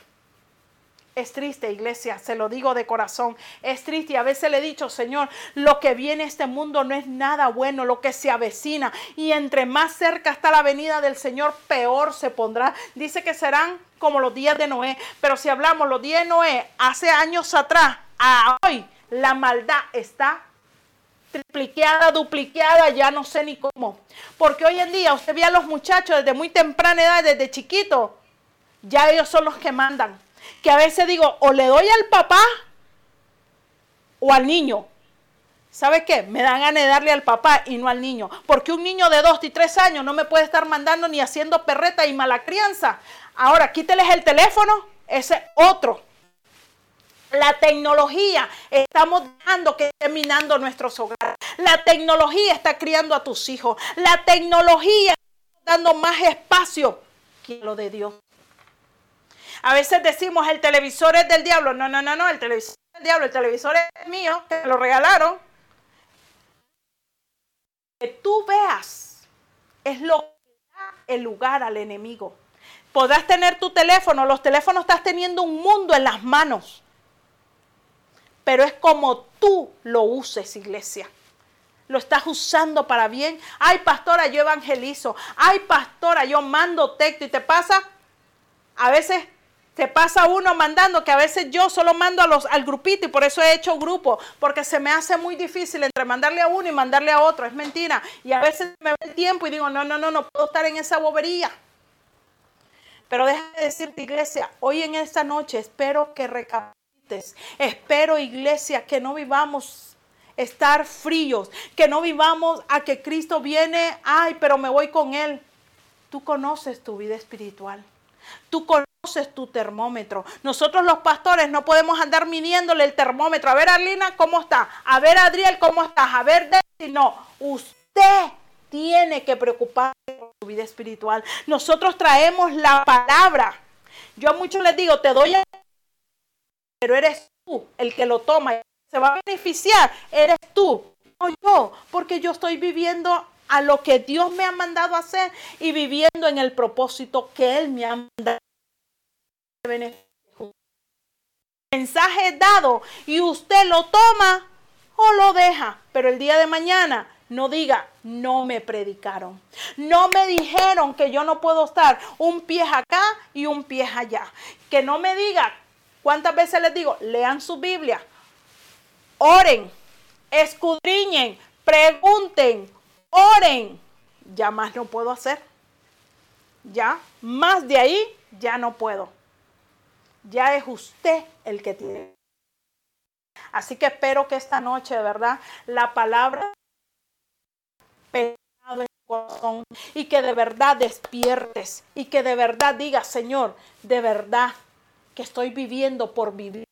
[SPEAKER 2] Es triste, iglesia, se lo digo de corazón. Es triste y a veces le he dicho, Señor, lo que viene este mundo no es nada bueno, lo que se avecina. Y entre más cerca está la venida del Señor, peor se pondrá. Dice que serán como los días de Noé. Pero si hablamos los días de Noé, hace años atrás, a hoy, la maldad está triplicada, duplicada, ya no sé ni cómo. Porque hoy en día usted ve a los muchachos desde muy temprana edad, desde chiquito, ya ellos son los que mandan. Que a veces digo, o le doy al papá o al niño. ¿Sabe qué? Me dan ganas de darle al papá y no al niño. Porque un niño de dos y tres años no me puede estar mandando ni haciendo perreta y mala crianza. Ahora, quíteles el teléfono, ese otro. La tecnología, estamos dejando que esté minando nuestros hogares. La tecnología está criando a tus hijos. La tecnología está dando más espacio que lo de Dios. A veces decimos el televisor es del diablo. No, no, no, no, el televisor es del diablo. El televisor es mío, que lo regalaron que tú veas es lo que da el lugar al enemigo. Podrás tener tu teléfono, los teléfonos estás teniendo un mundo en las manos. Pero es como tú lo uses, iglesia. Lo estás usando para bien. Ay, pastora, yo evangelizo. Ay, pastora, yo mando texto y te pasa. A veces te pasa uno mandando, que a veces yo solo mando a los, al grupito y por eso he hecho grupo, porque se me hace muy difícil entre mandarle a uno y mandarle a otro, es mentira. Y a veces me ve el tiempo y digo, no, no, no, no puedo estar en esa bobería. Pero déjame decirte, iglesia, hoy en esta noche espero que recapites. Espero, iglesia, que no vivamos estar fríos, que no vivamos a que Cristo viene, ay, pero me voy con Él. Tú conoces tu vida espiritual. Tú conoces tu termómetro. Nosotros los pastores no podemos andar midiéndole el termómetro. A ver, Arlina, ¿cómo está? A ver, Adriel, ¿cómo estás? A ver, Desi, no. Usted tiene que preocuparse por su vida espiritual. Nosotros traemos la palabra. Yo a muchos les digo, te doy, pero eres tú el que lo toma. Se va a beneficiar, eres tú, no yo, porque yo estoy viviendo a lo que Dios me ha mandado a hacer y viviendo en el propósito que Él me ha mandado. Mensaje dado y usted lo toma o lo deja, pero el día de mañana no diga, no me predicaron. No me dijeron que yo no puedo estar un pie acá y un pie allá. Que no me diga, ¿cuántas veces les digo? Lean su Biblia, oren, escudriñen, pregunten, oren. Ya más no puedo hacer. Ya, más de ahí, ya no puedo. Ya es usted el que tiene. Así que espero que esta noche, de verdad, la palabra en corazón y que de verdad despiertes y que de verdad digas, Señor, de verdad que estoy viviendo por vivir,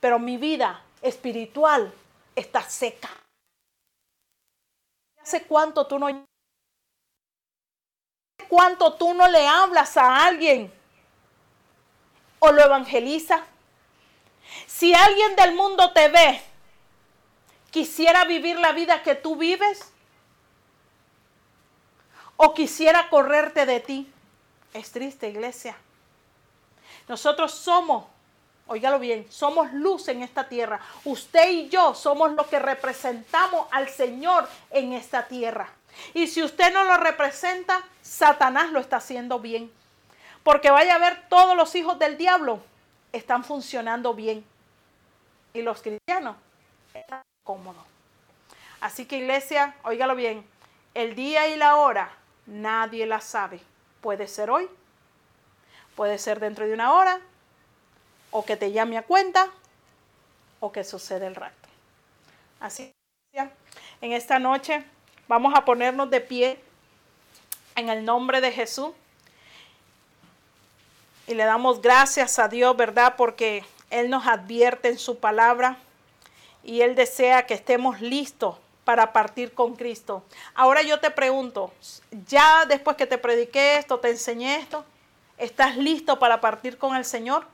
[SPEAKER 2] pero mi vida espiritual está seca hace cuánto tú no cuánto tú no le hablas a alguien o lo evangeliza. Si alguien del mundo te ve, quisiera vivir la vida que tú vives o quisiera correrte de ti. Es triste, iglesia. Nosotros somos Óigalo bien, somos luz en esta tierra. Usted y yo somos los que representamos al Señor en esta tierra. Y si usted no lo representa, Satanás lo está haciendo bien. Porque vaya a ver, todos los hijos del diablo están funcionando bien. Y los cristianos están cómodos. Así que iglesia, óigalo bien, el día y la hora nadie la sabe. Puede ser hoy, puede ser dentro de una hora, o que te llame a cuenta o que sucede el rato. Así en esta noche vamos a ponernos de pie en el nombre de Jesús y le damos gracias a Dios, ¿verdad? Porque Él nos advierte en su palabra y Él desea que estemos listos para partir con Cristo. Ahora yo te pregunto, ya después que te prediqué esto, te enseñé esto, ¿estás listo para partir con el Señor?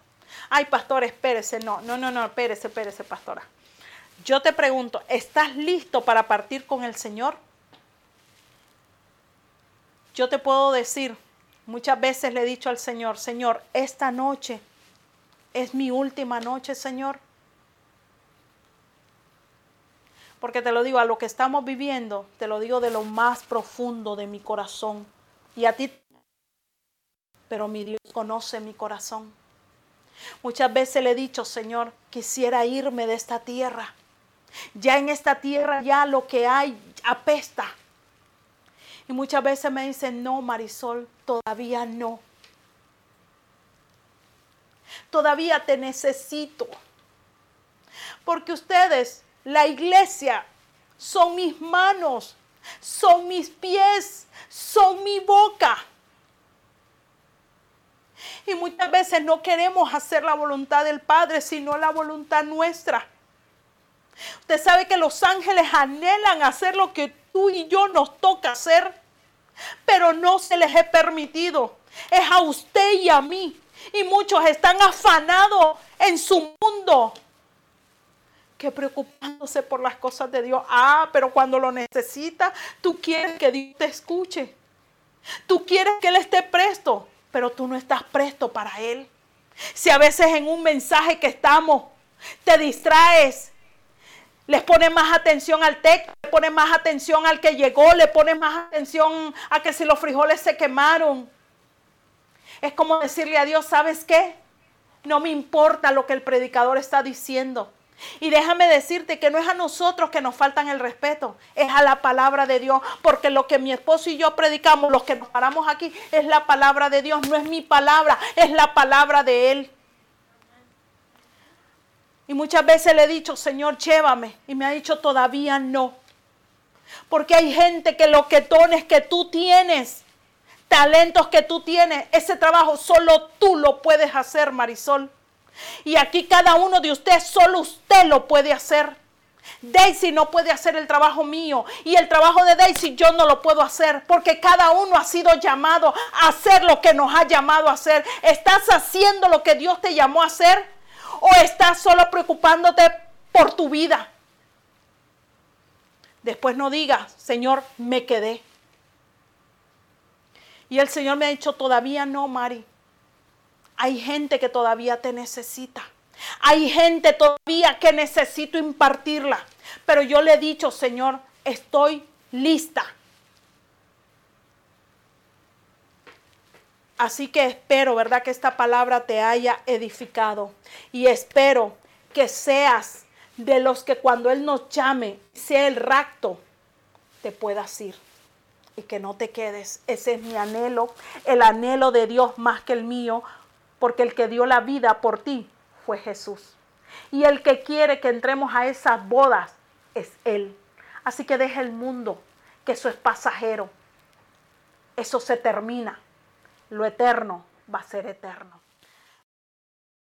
[SPEAKER 2] Ay, pastor, espérese. No, no, no, no, espérese, espérese, pastora. Yo te pregunto, ¿estás listo para partir con el Señor? Yo te puedo decir, muchas veces le he dicho al Señor, Señor, esta noche es mi última noche, Señor. Porque te lo digo, a lo que estamos viviendo, te lo digo de lo más profundo de mi corazón. Y a ti, pero mi Dios conoce mi corazón. Muchas veces le he dicho, Señor, quisiera irme de esta tierra. Ya en esta tierra ya lo que hay apesta. Y muchas veces me dicen, no, Marisol, todavía no. Todavía te necesito. Porque ustedes, la iglesia, son mis manos, son mis pies, son mi boca. Y muchas veces no queremos hacer la voluntad del Padre, sino la voluntad nuestra. Usted sabe que los ángeles anhelan hacer lo que tú y yo nos toca hacer, pero no se les he permitido. Es a usted y a mí. Y muchos están afanados en su mundo, que preocupándose por las cosas de Dios. Ah, pero cuando lo necesita, tú quieres que Dios te escuche. Tú quieres que Él esté presto, pero tú no estás presto para Él. Si a veces en un mensaje que estamos te distraes, les pones más atención al texto, le pones más atención al que llegó, le pones más atención a que si los frijoles se quemaron. Es como decirle a Dios, ¿sabes qué? No me importa lo que el predicador está diciendo. Y déjame decirte que no es a nosotros que nos faltan el respeto, es a la palabra de Dios, porque lo que mi esposo y yo predicamos, los que nos paramos aquí, es la palabra de Dios, no es mi palabra, es la palabra de Él. Y muchas veces le he dicho, Señor, llévame, y me ha dicho, todavía no. Porque hay gente que lo que dones que tú tienes, talentos que tú tienes, ese trabajo solo tú lo puedes hacer, Marisol. Y aquí cada uno de ustedes, solo usted lo puede hacer. Daisy no puede hacer el trabajo mío y el trabajo de Daisy yo no lo puedo hacer porque cada uno ha sido llamado a hacer lo que nos ha llamado a hacer. ¿Estás haciendo lo que Dios te llamó a hacer o estás solo preocupándote por tu vida? Después no digas, Señor, me quedé. Y el Señor me ha dicho, todavía no, Mari. Hay gente que todavía te necesita. Hay gente todavía que necesito impartirla. Pero yo le he dicho, Señor, estoy lista. Así que espero, ¿verdad? Que esta palabra te haya edificado. Y espero que seas de los que cuando Él nos llame, sea el rapto, te puedas ir. Y que no te quedes. Ese es mi anhelo, el anhelo de Dios más que el mío, porque el que dio la vida por ti fue Jesús. Y el que quiere que entremos a esas bodas es Él. Así que deja el mundo, que eso es pasajero. Eso se termina. Lo eterno va a ser eterno.